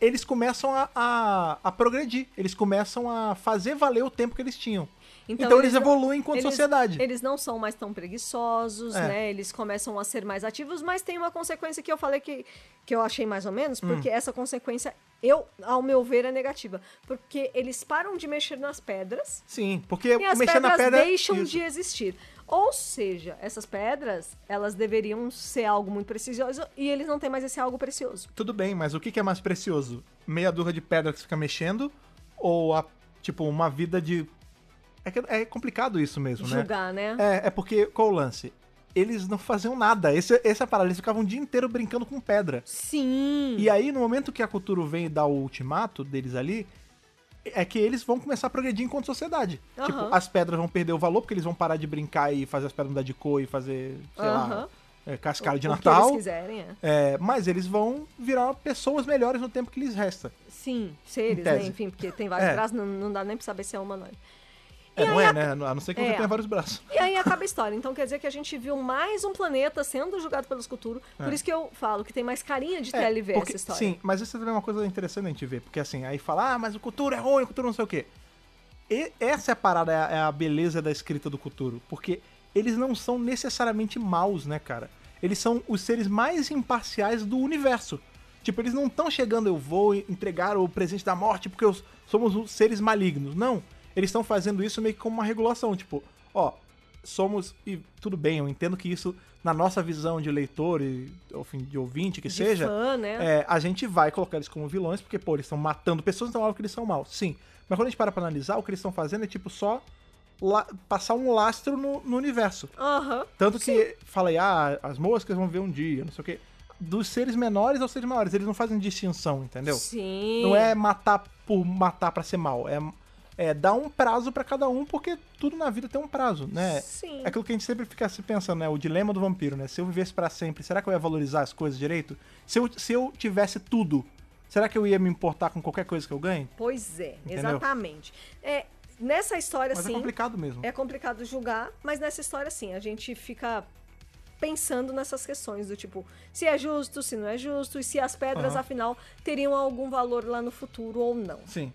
eles começam a, a, a progredir. Eles começam a fazer valer o tempo que eles tinham. Então, eles, não- evoluem enquanto eles- sociedade. Eles não são mais tão preguiçosos, É. né? Eles começam a ser mais ativos, mas tem uma consequência que eu falei que, que eu achei mais ou menos, Hum. porque essa consequência, eu, ao meu ver, é negativa. Porque eles param de mexer nas pedras Sim, porque e as mexer na pedras pedra. deixam isso. de existir. Ou seja, essas pedras, elas deveriam ser algo muito precioso e eles não têm mais esse algo precioso. Tudo bem, mas o que é mais precioso? Meia dúzia de pedra que você fica mexendo? Ou, a, tipo, uma vida de. É, que é complicado isso mesmo, né? Julgar, né? É, é porque, qual o lance? Eles não faziam nada. Esse, essa é a parada, eles ficavam o dia inteiro brincando com pedra. Sim. E aí, no momento que a cultura vem e dá o ultimato deles ali, é que eles vão começar a progredir enquanto sociedade. Aham. Tipo, as pedras vão perder o valor, porque eles vão parar de brincar e fazer as pedras mudar de cor e fazer, sei lá, Aham. é, cascalho de O que Natal. eles quiserem, é. É, mas eles vão virar pessoas melhores no tempo que lhes resta. Sim, seres, né? Enfim, porque tem vários É. braços, não, não dá nem pra saber se é humanoide. É, não é, a- né? A não ser que você É. tenha vários braços. E aí acaba a história. Então quer dizer que a gente viu mais um planeta sendo julgado pelos Cthulhu. Por isso que eu falo que tem mais carinha de É, TLV porque- essa história. Sim, mas isso também é uma coisa interessante a gente ver. Porque assim, aí fala, ah, mas o Cthulhu é ruim, o Cthulhu não sei o quê. E essa é a parada, é a, é beleza da escrita do Cthulhu. Porque eles não são necessariamente maus, né, cara? Eles são os seres mais imparciais do universo. Tipo, eles não estão chegando, eu vou entregar o presente da morte porque os- somos os seres malignos. Não. Eles estão fazendo isso meio que como uma regulação. Tipo, ó, somos. E tudo bem, eu entendo que isso, na nossa visão de leitor e enfim, de ouvinte, que De seja. fã, né? É, a gente vai colocar eles como vilões, porque, pô, eles estão matando pessoas, então é óbvio que eles são maus. Sim. Mas quando a gente para pra analisar, o que eles estão fazendo é, tipo, só la- passar um lastro no, no universo. Aham. Tanto que fala aí, ah, as moscas vão ver um dia, não sei o quê. Dos seres menores aos seres maiores, eles não fazem distinção, entendeu? Sim. Não é matar por matar pra ser mal, é, é dar um prazo pra cada um, porque tudo na vida tem um prazo, né? Sim. É aquilo que a gente sempre fica se pensando, né? O dilema do vampiro, né? Se eu vivesse pra sempre, será que eu ia valorizar as coisas direito? Se eu, se eu tivesse tudo, será que eu ia me importar com qualquer coisa que eu ganhe? Pois é, Entendeu? exatamente. É, nessa história, Mas sim, é complicado mesmo. é complicado julgar, mas nessa história, sim, a gente fica pensando nessas questões do tipo, se é justo, se não é justo, e se as pedras, Aham. afinal, teriam algum valor lá no futuro ou não. Sim.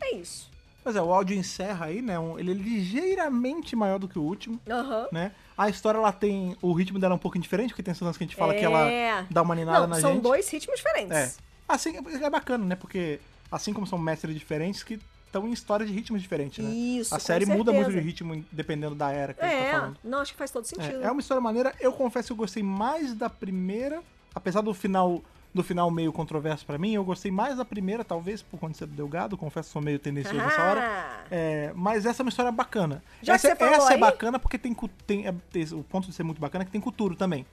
É isso. Pois é, o áudio encerra aí, né? um- ele é ligeiramente maior do que o último, Aham. né? A história, ela tem... O ritmo dela é um pouquinho diferente, porque tem lance que a gente fala que É. ela dá uma ninada Não, na são gente. dois ritmos diferentes. É. Assim, é bacana, né? Porque assim como são mestres diferentes, que estão em histórias de ritmos diferentes, né? Isso, A série muda muito de ritmo dependendo da era que a gente tá É, falando. não, acho que faz todo sentido. É, é uma história maneira. Eu confesso que eu gostei mais da primeira, apesar do final do final meio controverso pra mim, eu gostei mais da primeira, talvez por conta de ser do Delgado, confesso que sou meio tendencioso nessa hora. Ah, É, mas essa é uma história bacana. Já essa você essa é bacana porque tem, tem, é, tem- o ponto de ser muito bacana é que tem cultura também.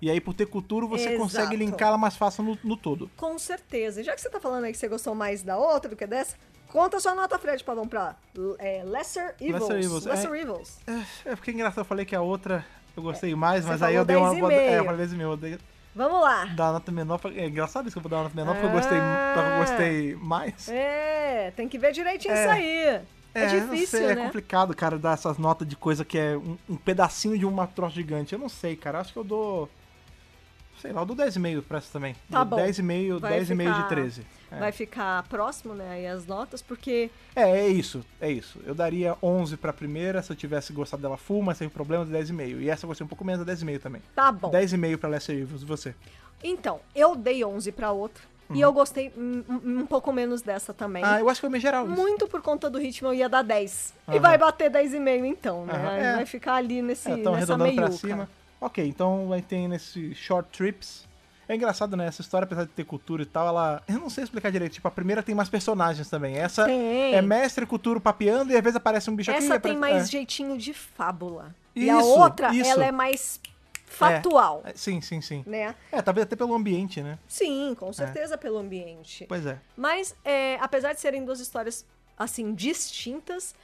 E aí, por ter cultura, você Exato. consegue linkar ela mais fácil no, no todo. Com certeza. Já que você tá falando aí que você gostou mais da outra do que dessa, conta sua nota, Fred, pra vamos pra é, Lesser Evils. Lesser Evils, Lesser é. Evils. É, é porque é engraçado, eu falei que a outra eu gostei mais, você mas aí eu dei uma. 10,5. É, eu falei 10 mil. Eu dei, Vamos lá. dar nota menor. pra- É engraçado isso que eu vou dar nota menor, porque eu gostei, porque eu gostei mais. É, tem que ver direitinho É. isso aí. É, não difícil, sei, né? É complicado, cara, dar essas notas de coisa que é um, um pedacinho de uma troço gigante. Eu não sei, cara. Acho que eu dou. Sei lá, eu dou 10,5 pra essa também. Tá Dou bom. 10,5, Vai 10,5 ficar- de 13. É. Vai ficar próximo, né, aí as notas, porque É, é isso, é isso. Eu daria 11 pra primeira se eu tivesse gostado dela full, mas teve problema de 10,5. E essa eu gostei um pouco menos, 10,5 também. tá bom. 10,5 pra Lesser Evils, e você? Então, eu dei 11 pra outra, e eu gostei um, um- pouco menos dessa também. Uhum. Ah, eu acho que foi meio geral isso. Muito por conta do ritmo, eu ia dar 10. E Aham. vai bater 10,5 então, né? Aí é. Vai ficar ali nesse, É, nessa arredondando pra meiuca. cima. Ok, então aí tem nesse Short Trips. É engraçado, né? Essa história, apesar de ter cultura e tal, ela. Eu não sei explicar direito. Tipo, a primeira tem mais personagens também. Essa Tem. é mestre cultura papeando e às vezes aparece um bicho aqui. Essa tem aparece- mais é. jeitinho de fábula. e a Isso, outra, isso. ela é mais factual, É, Sim, sim, sim. né? É, talvez até pelo ambiente, né? Sim, com certeza pelo ambiente. Pois é. Mas, é, apesar de serem duas histórias, assim, distintas,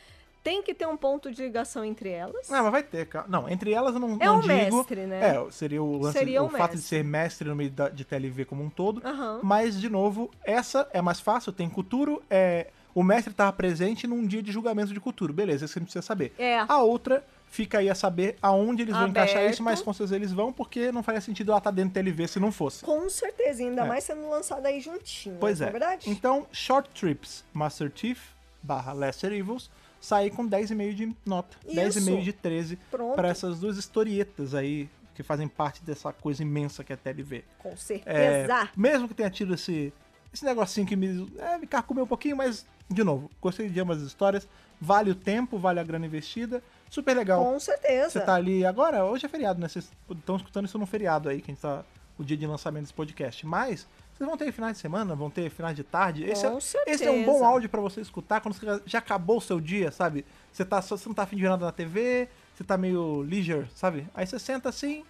tem que ter um ponto de ligação entre elas. Ah, mas vai ter, cara. Não, entre elas eu não, É não um digo. mestre, né? É, seria o lance, Seria o fato de ser mestre no meio da- de TLV como um todo. Aham. Mas, de novo, essa é mais fácil, tem cultura, é. O mestre estava presente num dia de julgamento de cultura. Beleza, isso você não precisa saber. É. A outra fica aí a saber aonde eles vão encaixar isso, mas com certeza eles vão, porque não faria sentido ela estar dentro do TLV se não fosse. Com certeza, ainda É. mais sendo lançada aí juntinho. Pois não é. é verdade? Então, Short Trips Master Chief barra Lesser Evils sair com 10,5 de nota. Isso. 10,5 de 13 Pronto. para essas duas historietas aí que fazem parte dessa coisa imensa que é a TLV. Com É, certeza. mesmo que tenha tido esse, esse negocinho que me, é, me carcomeu um pouquinho, mas, de novo, gostei de ambas as histórias. Vale o tempo, vale a grana investida. Super legal. Com certeza. Você tá ali agora, hoje é feriado, né? Vocês estão escutando isso no feriado aí, que a gente tá. O dia de lançamento desse podcast. Mas vocês vão ter finais de semana, vão ter finais de tarde. Esse, Com é, esse é um bom áudio pra você escutar quando você já acabou o seu dia, sabe? Você, tá, você não tá afim de ver nada na TV, você tá meio leisure, sabe? Aí você senta assim,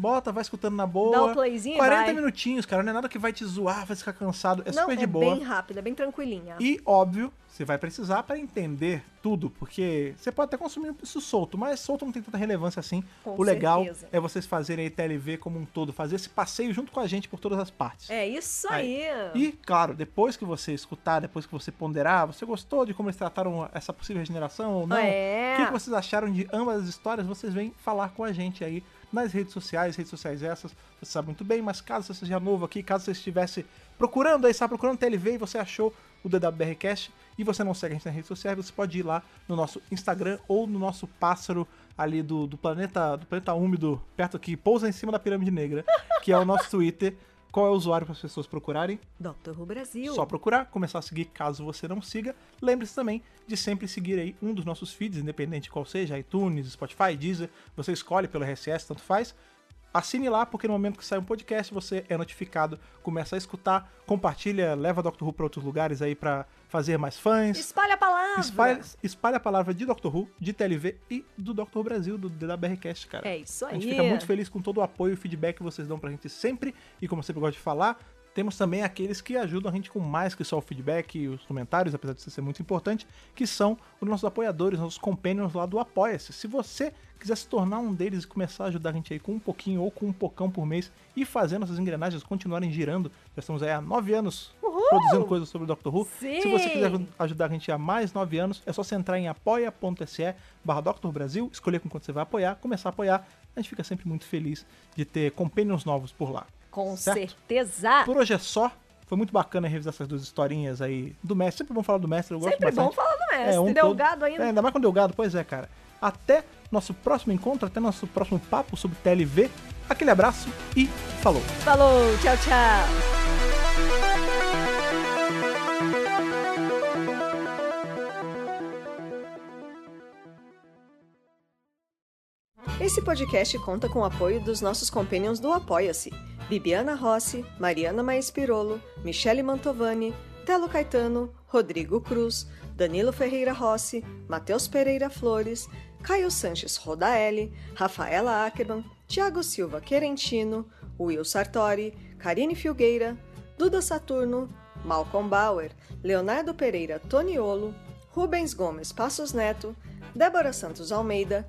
bota, vai escutando na boa. Dá o playzinho e 40 vai. minutinhos, cara, não é nada que vai te zoar, vai ficar cansado, é Não, super de é boa. bem rápido, é bem tranquilinha. E, óbvio, você vai precisar para entender tudo, porque você pode até consumir isso solto, mas solto não tem tanta relevância assim. Com o legal certeza. é vocês fazerem a TLV como um todo, fazer esse passeio junto com a gente por todas as partes. É isso aí. E, claro, depois que você escutar, depois que você ponderar, você gostou de como eles trataram essa possível regeneração ou não? É. O que vocês acharam de ambas as histórias? Vocês vêm falar com a gente aí nas redes sociais, redes sociais essas, você sabe muito bem, mas caso você seja novo aqui, caso você estivesse procurando aí, sabe, procurando TLV e você achou o DWBRcast e você não segue a gente nas redes sociais, você pode ir lá no nosso Instagram ou no nosso pássaro ali do, do planeta do planeta úmido, perto que pousa em cima da pirâmide negra, que é o nosso Twitter. Qual é o usuário para as pessoas procurarem? Dr. Who Brasil. Só procurar, começar a seguir caso você não siga. Lembre-se também de sempre seguir aí um dos nossos feeds, independente de qual seja, iTunes, Spotify, Deezer, você escolhe pelo RSS, tanto faz. Assine lá, porque no momento que sai um podcast, você é notificado, começa a escutar, compartilha, leva Dr. Who para outros lugares aí para fazer mais fãs. Espalha palavra. Espalha, espalha a palavra de Dr. Who, de TLV e do. Who Brasil, do DWRcast, cara. É isso A aí. gente fica muito feliz com todo o apoio e feedback que vocês dão pra gente sempre. E como eu sempre gosto de falar, temos também aqueles que ajudam a gente com mais que só o feedback e os comentários, apesar de isso ser muito importante, que são os nossos apoiadores, nossos companions lá do Apoia-se. Se você quiser se tornar um deles e começar a ajudar a gente aí com um pouquinho ou com um pocão por mês e fazer nossas engrenagens continuarem girando, já estamos aí há nove anos produzindo coisas sobre o Doctor Who. Sim! Se você quiser ajudar a gente há mais nove anos, é só você entrar em apoia.se barra Dr. Brasil, escolher com quanto você vai apoiar, começar a apoiar. A gente fica sempre muito feliz de ter companions novos por lá. Com Certo? certeza. Por hoje é só. Foi muito bacana revisar essas duas historinhas aí do mestre. Sempre bom falar do mestre, eu gosto Sempre bom bastante. falar do mestre. um Delgado todo- ainda. É, ainda mais com Delgado, pois é, cara. Até nosso próximo encontro, até nosso próximo papo sobre TLV. Aquele abraço e falou! Falou, tchau, tchau. Esse podcast conta com o apoio dos nossos companions do Apoia-se: Bibiana Rossi, Mariana Maes Pirolo, Michele Mantovani, Telo Caetano, Rodrigo Cruz, Danilo Ferreira Rossi, Matheus Pereira Flores, Caio Sanches Rodaelli, Rafaela Ackerman, Tiago Silva Querentino, Will Sartori, Karine Filgueira, Duda Saturno, Malcolm Bauer, Leonardo Pereira Toniolo, Rubens Gomes Passos Neto, Débora Santos Almeida,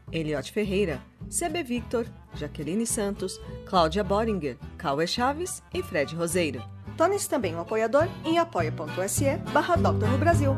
Eliot Ferreira, CB Victor, Jaqueline Santos, Cláudia Boringer, Cauê Chaves e Fred Roseiro. Torne-se também um apoiador em apoia.se barra Brasil.